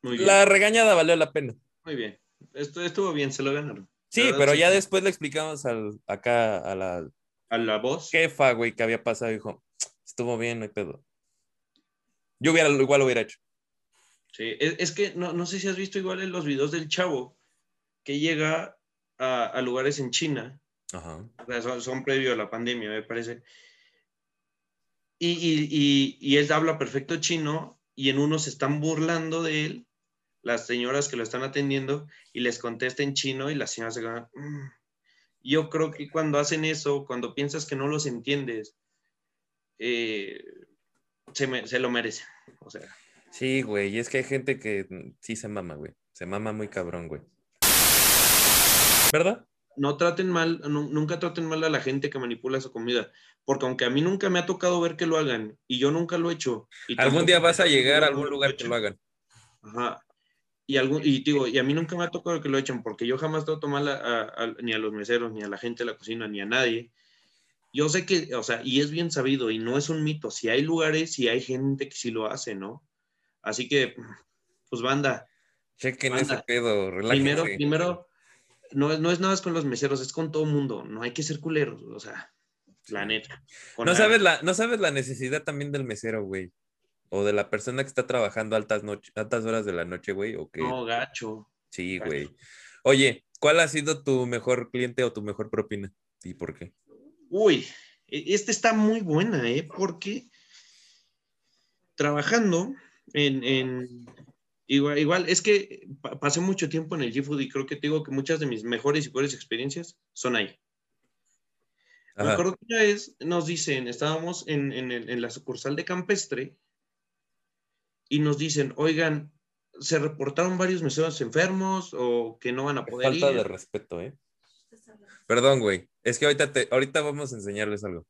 Muy bien. La regañada valió la pena. Muy bien. Esto estuvo bien, se lo ganaron. Sí, verdad, pero sí. ya después le explicamos al, acá a la A la voz. jefa, güey, que había pasado, dijo, estuvo bien, no hay pedo. Yo hubiera, igual lo hubiera hecho. Sí, es, es que no, no sé si has visto igual en los videos del chavo que llega a, a lugares en China, Ajá. o sea, son, son previo a la pandemia, me parece. Y, y, y, y él habla perfecto chino y en uno se están burlando de él, las señoras que lo están atendiendo, y les contesta en chino y las señoras se quedan. "Mm". Yo creo que cuando hacen eso, cuando piensas que no los entiendes, eh, se, me- se lo merecen. O sea, Sí, güey, y es que hay gente que sí se mama, güey. Se mama muy cabrón, güey. ¿Verdad? no traten mal, nu- nunca traten mal a la gente que manipula su comida, porque aunque a mí nunca me ha tocado ver que lo hagan y yo nunca lo he hecho. y Algún día vas a llegar a algún lugar que lo hagan. Ajá. Y, algún, y digo, y a mí nunca me ha tocado que lo echen, porque yo jamás trato mal a- a- a- ni a los meseros, ni a la gente de la cocina, ni a nadie. Yo sé que, o sea, y es bien sabido, y no es un mito, si hay lugares y hay gente que sí lo hace, ¿no? Así que, pues banda, Chequen ese pedo, relájense. primero, primero, no, es- no es nada más con los meseros, es con todo mundo, no hay que ser culeros, o sea, la neta. No la- sabes, la, no sabes la necesidad también del mesero, güey. O de la persona que está trabajando altas, noche, altas horas de la noche, güey. O que... No, gacho. sí, gacho. güey. Oye, ¿cuál ha sido tu mejor cliente o tu mejor propina? ¿Y por qué? Uy, e- esta está muy buena, ¿eh? Porque trabajando en, en- igual, igual, es que pa- pasé mucho tiempo en el G-Food y creo que te digo que muchas de mis mejores y peores experiencias son ahí. Me Ajá. acuerdo que una vez nos dicen, estábamos en, en el- en la sucursal de Campestre y nos dicen, oigan, se reportaron varios meseros enfermos o que no van a poder falta ir. de respeto, ¿eh? Perdón, güey. Es que ahorita, te, ahorita vamos a enseñarles algo.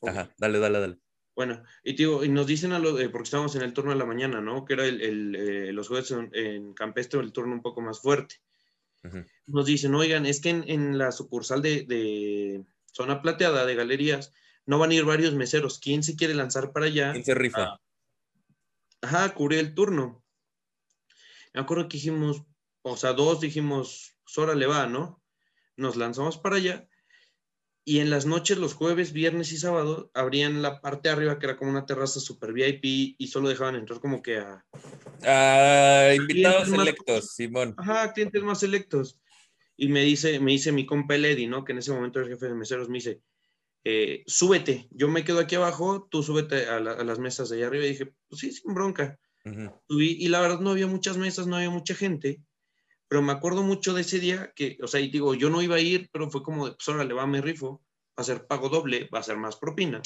Ajá, dale, dale, dale. Bueno, y, te digo, y nos dicen a lo de, porque estábamos en el turno de la mañana, ¿no? Que era el, el, eh, los jueves en, en Campestre, el turno un poco más fuerte. Nos dicen, oigan, es que en, en la sucursal de, de zona plateada de galerías no van a ir varios meseros. ¿Quién se quiere lanzar para allá? ¿Quién se rifa? Ah. Ajá, cubrir el turno. Me acuerdo que dijimos, o sea, dos dijimos, Sora le va, ¿no? Nos lanzamos para allá y en las noches, los jueves, viernes y sábado, abrían la parte de arriba que era como una terraza super VIP y solo dejaban entrar como que a, Ah, invitados Clientes más- selectos, Simón. ajá, clientes más selectos. Y me dice, me dice mi compa el Eddie, ¿no? Que en ese momento era el jefe de meseros, me dice, eh, súbete, yo me quedo aquí abajo, tú súbete a, la- a las mesas de allá arriba. Y dije, pues sí, sin bronca. Ujú. subí y la verdad no había muchas mesas, no había mucha gente, pero me acuerdo mucho de ese día que, o sea, y digo, yo no iba a ir, pero fue como, de, pues ahora le va a mi rifo, va a ser pago doble, va a ser más propina.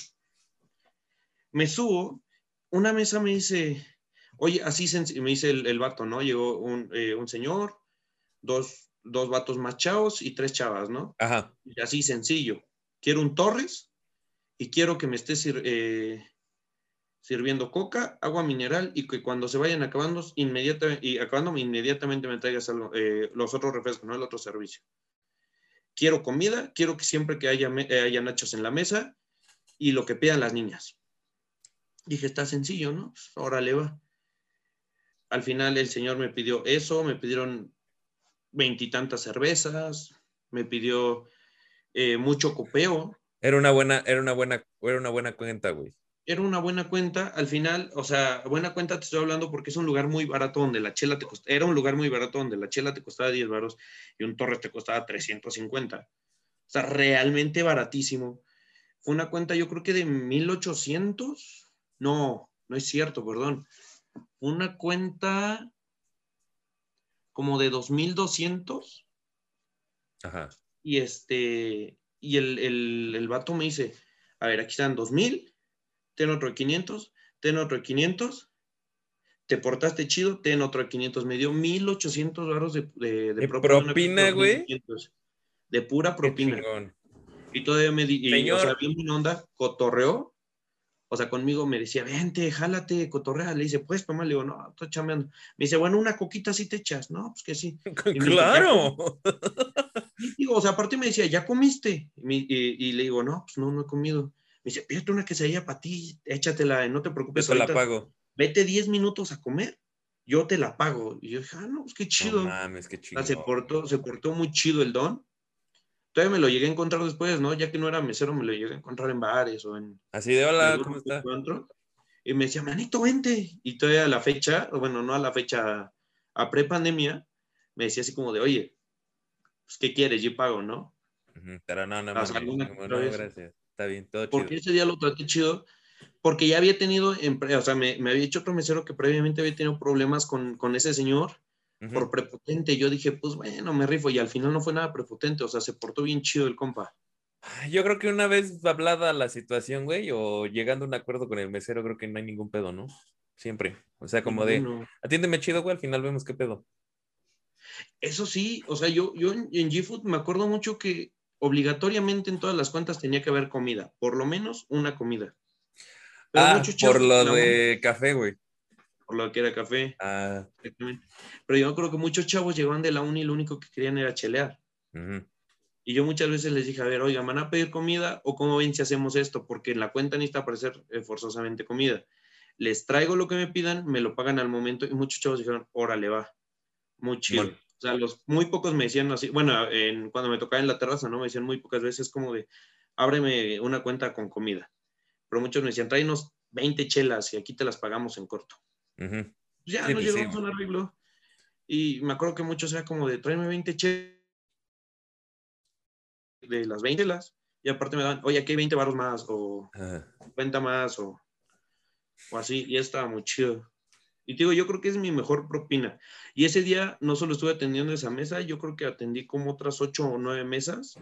Me subo, una mesa me dice, oye, así me dice el, el vato, ¿no? Llegó un, eh, un señor, dos, dos vatos más chavos y tres chavas, ¿no? Ajá. Y así sencillo. Quiero un Torres y quiero que me estés eh, sirviendo coca, agua mineral y que cuando se vayan acabando, inmediata, y acabando, inmediatamente me traigas eh, los otros refrescos, ¿no? El otro servicio. Quiero comida, quiero que siempre que haya, eh, haya nachos en la mesa y lo que pidan las niñas. Dije, está sencillo, ¿no? Pues, órale va. Al final el señor me pidió eso, me pidieron veintitantas cervezas, me pidió eh, mucho copeo, Era una buena, era una buena, era una buena cuenta, güey. Era una buena cuenta, al final, o sea, buena cuenta te estoy hablando porque es un lugar muy barato donde la chela te costaba, era un lugar muy barato donde la chela te costaba 10 baros y un Torres te costaba 350. O sea, realmente baratísimo. Fue una cuenta yo creo que de 1800. No, no es cierto, perdón. Una cuenta como de 2200 Ajá. y este, y el, el, el vato me dice, a ver, aquí están 2000, ten otro de 500, ten otro de 500, te portaste chido, ten otro de 500, me dio 1800 baros de, de, ¿De propina, güey? 1500, De pura propina. Y todavía me di, y, o sea, bien buena onda, cotorreó. O sea, conmigo me decía, vente, jálate, cotorrea. Le dice, pues, mamá, le digo, no, estoy chambeando. Me dice, bueno, una coquita sí te echas. No, pues que sí. <laughs> dice, Claro. Y digo, o sea, aparte me decía, ¿ya comiste? Y, me- y- y le digo, no, pues no, no he comido. Me dice, pídete una quesadilla para ti, échatela, no te preocupes. Eso la ahorita pago. Vete 10 minutos a comer, yo te la pago. Y yo dije, ah, no, pues qué chido. No mames, qué O sea, chingón. se portó, se portó muy chido el don. Todavía me lo llegué a encontrar después, ¿no? Ya que no era mesero, me lo llegué a encontrar en bares o en... Así de hola, ¿cómo está? encuentro. Y me decía, manito, vente. Y todavía a la fecha, o bueno, no a la fecha, a pre-pandemia, me decía así como de, oye, pues, ¿qué quieres? Yo pago, ¿no? Pero no, no, no, vez. gracias. Está bien, todo chido. Porque ese día lo traté chido, porque ya había tenido, o sea, me, me había dicho otro mesero que previamente había tenido problemas con, con ese señor por prepotente. Yo dije, pues bueno, me rifo, y al final no fue nada prepotente, o sea, se portó bien chido el compa. Yo creo que una vez hablada la situación, güey, o llegando a un acuerdo con el mesero, creo que no hay ningún pedo, ¿no? Siempre. O sea, como de, atiéndeme chido, güey, al final vemos qué pedo. Eso sí, o sea, yo, yo en, en G-Food me acuerdo mucho que obligatoriamente en todas las cuentas tenía que haber comida, por lo menos una comida. Pero ah, muchos chavos por lo la- de café, güey. Por lo que era café, Ah. Pero yo creo que muchos chavos llegaban de la uni y lo único que querían era chelear. ujú. Y yo muchas veces les dije, a ver, oiga, ¿van a pedir comida o cómo ven si hacemos esto? Porque en la cuenta necesita aparecer eh, forzosamente comida. Les traigo lo que me pidan, me lo pagan al momento y muchos chavos dijeron, órale, va. Muy chido. Bueno. O sea, los muy pocos me decían así, bueno, en, cuando me tocaba en la terraza, ¿no? Me decían muy pocas veces como de, ábreme una cuenta con comida. Pero muchos me decían, tráenos 20 chelas y aquí te las pagamos en corto. Pues ya Sí, nos pues sí, llegamos a un arreglo. Y me acuerdo que muchos era como de, tráeme 20 chelas de las 20 chelas. Y aparte me daban, oye, aquí hay 20 baros más, o Ajá. 50 más, o, o así. Y estaba muy chido. Y te digo, yo creo que es mi mejor propina. Y ese día no solo estuve atendiendo esa mesa, yo creo que atendí como otras 8 o 9 mesas.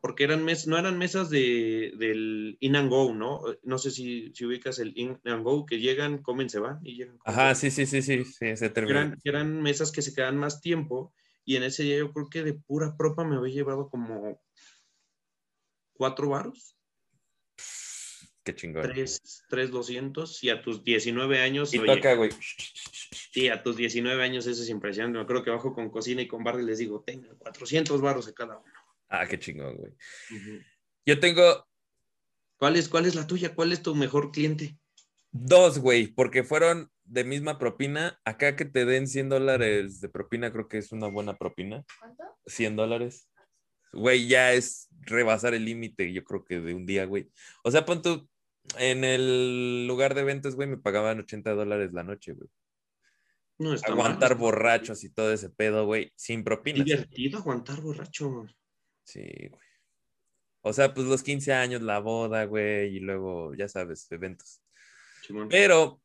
Porque eran mes, no eran mesas de, del in and go, ¿no? No sé si, si ubicas el in and go, que llegan, comen, se van y llegan. comen, Ajá, sí, sí, sí, sí, sí, ese término. eran, eran mesas que se quedan más tiempo y en ese día yo creo que de pura propa me había llevado como cuatro varos, Qué chingón. tres, tres doscientos y a tus 19 años, Y oye, toca, güey. sí, a tus 19 años eso es impresionante, me acuerdo que bajo con cocina y con bar y les digo, tengan 400 varos a cada uno. Ah, qué chingón, güey. Yo tengo ¿Cuál es, ¿Cuál es la tuya? ¿Cuál es tu mejor cliente? dos, güey, porque fueron de misma propina. Acá que te den 100 dólares de propina, creo que es una buena propina. ¿Cuánto? 100 dólares. Güey, ya es rebasar el límite, yo creo que de un día, güey. O sea, pon tú, en el lugar de eventos, güey, me pagaban 80 dólares la noche, güey. No está Aguantar mal. borrachos y todo ese pedo, güey, sin propinas. Divertido aguantar borracho. Sí, güey. O sea, pues los 15 años, la boda, güey, y luego, ya sabes, eventos. Simón. Pero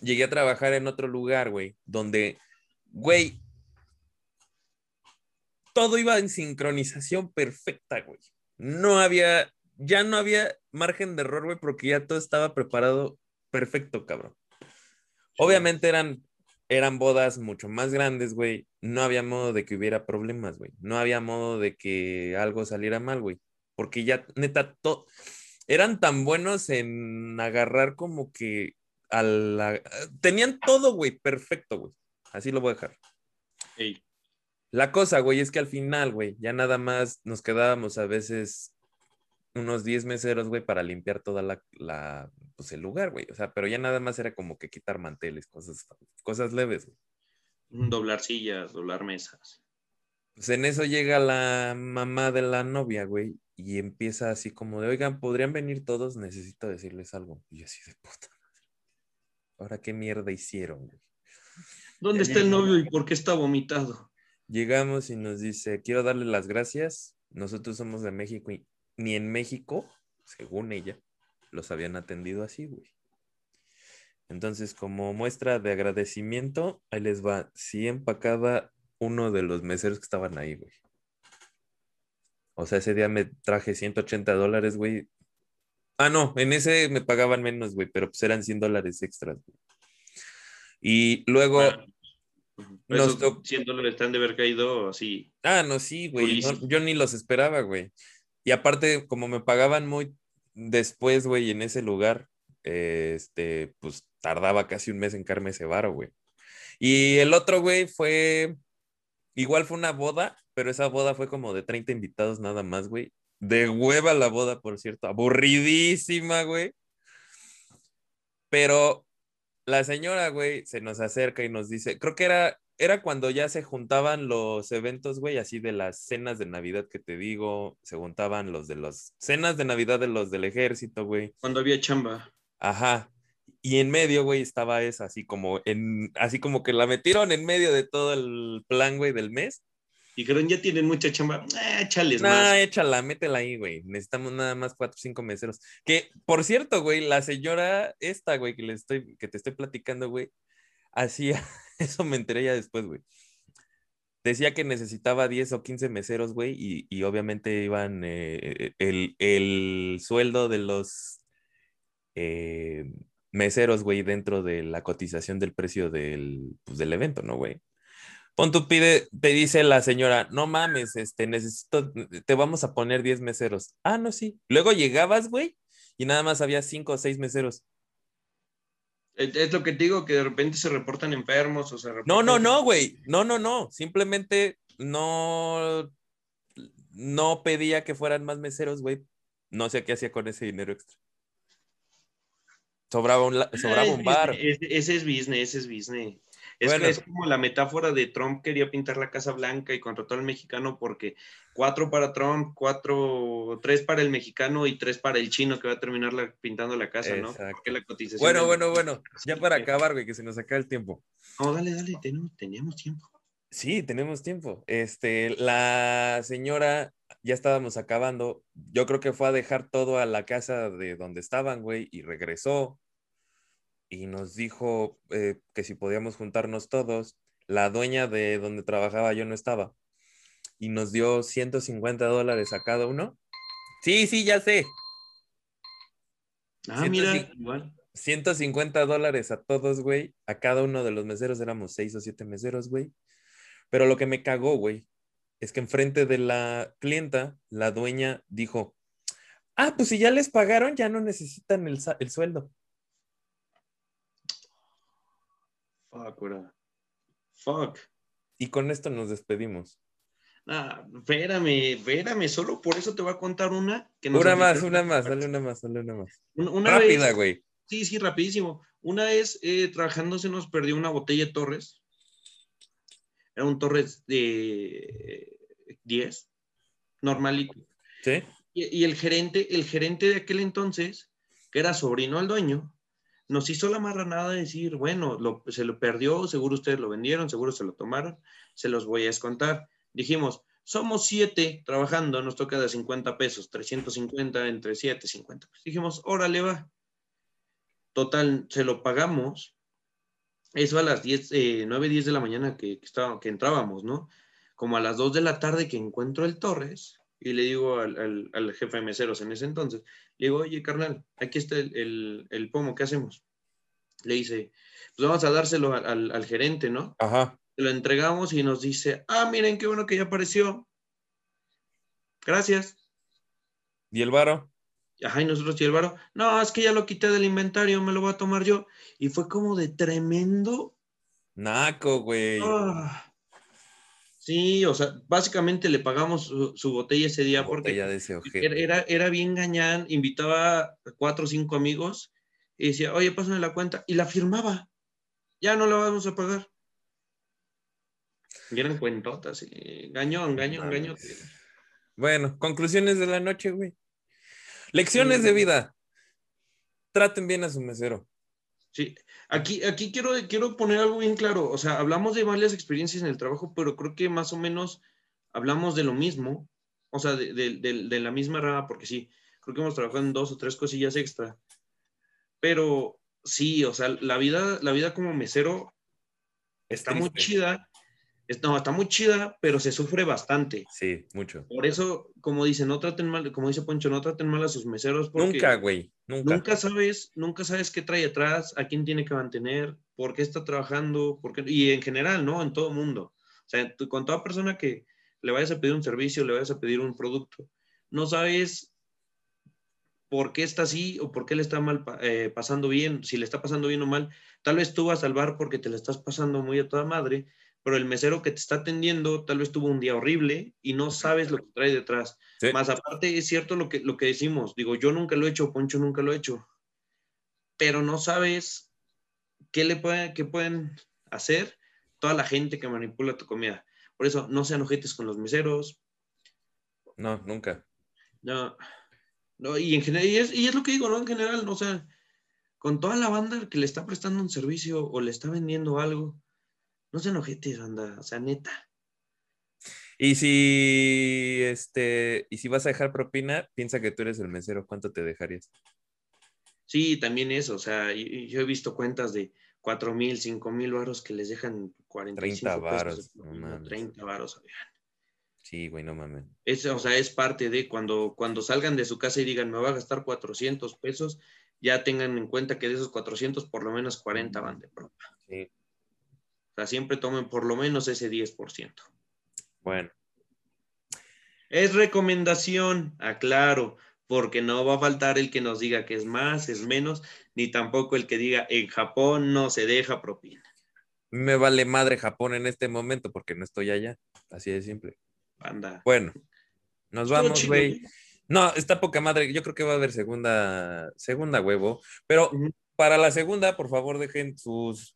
llegué a trabajar en otro lugar, güey, donde, güey, todo iba en sincronización perfecta, güey. No había, ya no había margen de error, güey, porque ya todo estaba preparado perfecto, cabrón. Obviamente eran, eran bodas mucho más grandes, güey. No había modo de que hubiera problemas, güey. No había modo de que algo saliera mal, güey. Porque ya, neta, todo... eran tan buenos en agarrar como que a la... Tenían todo, güey, perfecto, güey. Así lo voy a dejar. Ey, La cosa, güey, es que al final, güey, ya nada más nos quedábamos a veces unos 10 meseros, güey, para limpiar toda la, la, pues el lugar, güey. O sea, pero ya nada más era como que quitar manteles, cosas, cosas leves, güey. doblar sillas, doblar mesas. Pues en eso llega la mamá de la novia, güey, y empieza así como de, oigan, ¿podrían venir todos? Necesito decirles algo. Y yo así de puta madre. Ahora qué mierda hicieron, güey. ¿Dónde está el novio y por qué está vomitado? Llegamos y nos dice, quiero darle las gracias. Nosotros somos de México y ni en México, según ella, los habían atendido así, güey. Entonces, como muestra de agradecimiento, ahí les va 100 para cada uno de los meseros que estaban ahí, güey. O sea, ese día me traje 180 dólares, güey. Ah, no, en ese me pagaban menos, güey, pero pues eran 100 dólares extras, güey. Y luego, Ah, ujú. Por Nos eso to- 100 dólares han de haber caído así. ah, no, sí, güey, no- yo ni los esperaba, güey. Y aparte, como me pagaban muy después, güey, en ese lugar, este, pues tardaba casi un mes en carme ese varo, güey. Y el otro, güey, fue, igual fue una boda, pero esa boda fue como de 30 invitados nada más, güey. De hueva la boda, por cierto, aburridísima, güey. Pero la señora, güey, se nos acerca y nos dice, creo que era, era cuando ya se juntaban los eventos, güey, así de las cenas de Navidad que te digo, se juntaban los de las cenas de Navidad de los del ejército, güey. Cuando había chamba. Ajá. Y en medio, güey, estaba esa, así como en, así como que la metieron en medio de todo el plan, güey, del mes. Y creen ya tienen mucha chamba. Eh, échales Nah, más. échala, métela ahí, güey. Necesitamos nada más cuatro o cinco meseros. Que, por cierto, güey, la señora esta, güey, que le estoy, que te estoy platicando, güey, hacía, <laughs> eso me enteré ya después, güey. Decía que necesitaba 10 o 15 meseros, güey, y, y obviamente iban eh, el, el sueldo de los eh, meseros, güey, dentro de la cotización del precio del, pues, del evento, ¿no, güey? Pon tu pide, te dice la señora, no mames, este, necesito, te vamos a poner 10 meseros. Ah, no, sí. Luego llegabas, güey, y nada más había 5 o 6 meseros. Es lo que te digo, que de repente se reportan enfermos o se No, reportan- no, no, güey. No, no, no. Simplemente no, no pedía que fueran más meseros, güey. No sé qué hacía con ese dinero extra. Sobraba un, la- sobraba es un bar. ese es business, ese es business. Es, Bueno. es como la metáfora de Trump quería pintar la Casa Blanca y contrató al mexicano porque cuatro para Trump, cuatro, tres para el mexicano y tres para el chino que va a terminar la- pintando la casa, ¿no? Porque la cotización Bueno, bueno, bueno. Ya para acabar, güey, que se nos acaba el tiempo. No, dale, dale, tenemos, teníamos tiempo. Sí, tenemos tiempo. Este, la señora, ya estábamos acabando. Yo creo que fue a dejar todo a la casa de donde estaban, güey, y regresó. Y nos dijo eh, que si podíamos juntarnos todos. La dueña de donde trabajaba yo no estaba. Y nos dio 150 dólares a cada uno. Sí, sí, ya sé. Ah, Siento mira, sí. igual. 150 dólares a todos, güey. A cada uno de los meseros éramos seis o siete meseros, güey. Pero lo que me cagó, güey, es que enfrente de la clienta, la dueña dijo, ah, pues si ya les pagaron, ya no necesitan el, el sueldo. Fuck, bro. Fuck. Y con esto nos despedimos. Ah, espérame, espérame, solo por eso te voy a contar una que nos Una más, una más, dale una más, dale una más. Una, una Rápida, güey. Sí, sí, rapidísimo. Una vez eh, trabajando se nos perdió una botella de Torres. Era un Torres de 10, normalito. ¿Sí? Y, y el gerente, el gerente de aquel entonces, que era sobrino al dueño, nos hizo la marranada de decir, bueno, se lo perdió, seguro ustedes lo vendieron, seguro se lo tomaron, se los voy a descontar. Dijimos, somos siete trabajando, nos toca de 50 pesos, 350 entre 7, 50. Pues dijimos, órale va. Total, se lo pagamos. Eso a las 10, eh, 9, 10 de la mañana que, que, que entrábamos, ¿no? Como a las 2 de la tarde que encuentro el Torres y le digo al, al- al jefe de meseros en ese entonces, le digo, oye, carnal, aquí está el, el- el pomo, ¿qué hacemos? Le dice, pues vamos a dárselo al, al- al gerente, ¿no? Ajá. Lo entregamos y nos dice, ah, miren qué bueno que ya apareció. Gracias. ¿Y el varo? Ajá, y nosotros y el varo, no, es que ya lo quité del inventario, me lo voy a tomar yo. Y fue como de tremendo. Naco, güey. Ah. Sí, o sea, básicamente le pagamos su, su botella ese día porque de ese era, era, bien gañán, invitaba a cuatro o cinco amigos y decía, oye, pásame la cuenta, y la firmaba. Ya no la vamos a pagar. Y eran cuentotas, y gañón, gañón, gañón. Bueno, conclusiones de la noche, güey. Lecciones de vida. Traten bien a su mesero. Sí, aquí, aquí quiero, quiero poner algo bien claro. O sea, hablamos de varias experiencias en el trabajo, pero creo que más o menos hablamos de lo mismo. O sea, de, de- de- de la misma rama, porque sí, creo que hemos trabajado en dos o tres cosillas extra. Pero sí, o sea, la vida, la vida como mesero está muy chida. No, está muy chida, pero se sufre bastante. Sí, mucho. Por eso, como dicen, no traten mal, como dice Poncho, no traten mal a sus meseros. Porque Nunca, güey. Nunca. Nunca sabes, nunca sabes qué trae atrás, a quién tiene que mantener, por qué está trabajando, por qué- y en general, ¿no? En todo mundo. O sea, tú- con toda persona que le vayas a pedir un servicio, le vayas a pedir un producto, no sabes por qué está así o por qué le está mal eh, pasando bien, si le está pasando bien o mal. Tal vez tú vas al bar porque te la estás pasando muy a toda madre, pero el mesero que te está atendiendo tal vez tuvo un día horrible y no sabes lo que trae detrás. Sí. Más aparte, es cierto lo que, lo que decimos. Digo, yo nunca lo he hecho, Poncho nunca lo he hecho. Pero no sabes qué le pueden, qué pueden hacer toda la gente que manipula tu comida. Por eso, no sean ojetes con los meseros. No, nunca. No, no y en general, y es, y es lo que digo, ¿no? En general, no, o sea, con toda la banda que le está prestando un servicio o le está vendiendo algo, no sean ojetes, banda. O sea, neta. Y si este, y si vas a dejar propina, piensa que tú eres el mesero, ¿cuánto te dejarías? Sí, también eso, o sea, yo he visto cuentas de 4 mil, 5 mil varos que les dejan 45 30 pesos varos, no mames. 30 varos. oigan. Sí, güey, no mames. Es, o sea, es parte de cuando, cuando salgan de su casa y digan, me va a gastar 400 pesos, ya tengan en cuenta que de esos 400, por lo menos 40 van de propina. Sí. O sea, siempre tomen por lo menos ese 10%. Bueno, Es recomendación, aclaro, porque no va a faltar el que nos diga que es más, es menos, ni tampoco el que diga en Japón no se deja propina. me vale madre Japón en este momento porque no estoy allá. Así de simple. Anda. Bueno, nos vamos, güey. No, está poca madre. Yo creo que va a haber segunda, segunda huevo. Pero para la segunda, por favor, dejen sus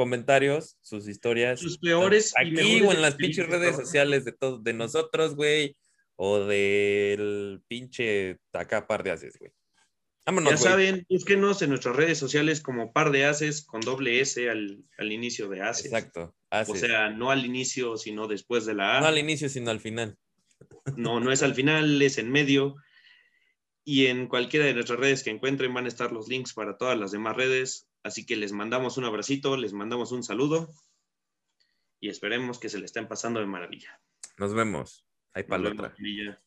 comentarios, sus historias. Sus peores Aquí o en las pinches redes sociales de todos, de nosotros, güey. O del pinche acá par de haces, güey. Vámonos, Ya güey. saben, búsquenos en nuestras redes sociales como par de haces con doble S al, al inicio de haces. Exacto. O sea, no al inicio, sino después de la A. no al inicio, sino al final. No, no es al final, es en medio. Y en cualquiera de nuestras redes que encuentren van a estar los links para todas las demás redes. Así que les mandamos un abracito, les mandamos un saludo y esperemos que se le estén pasando de maravilla. Nos vemos. Hay Nos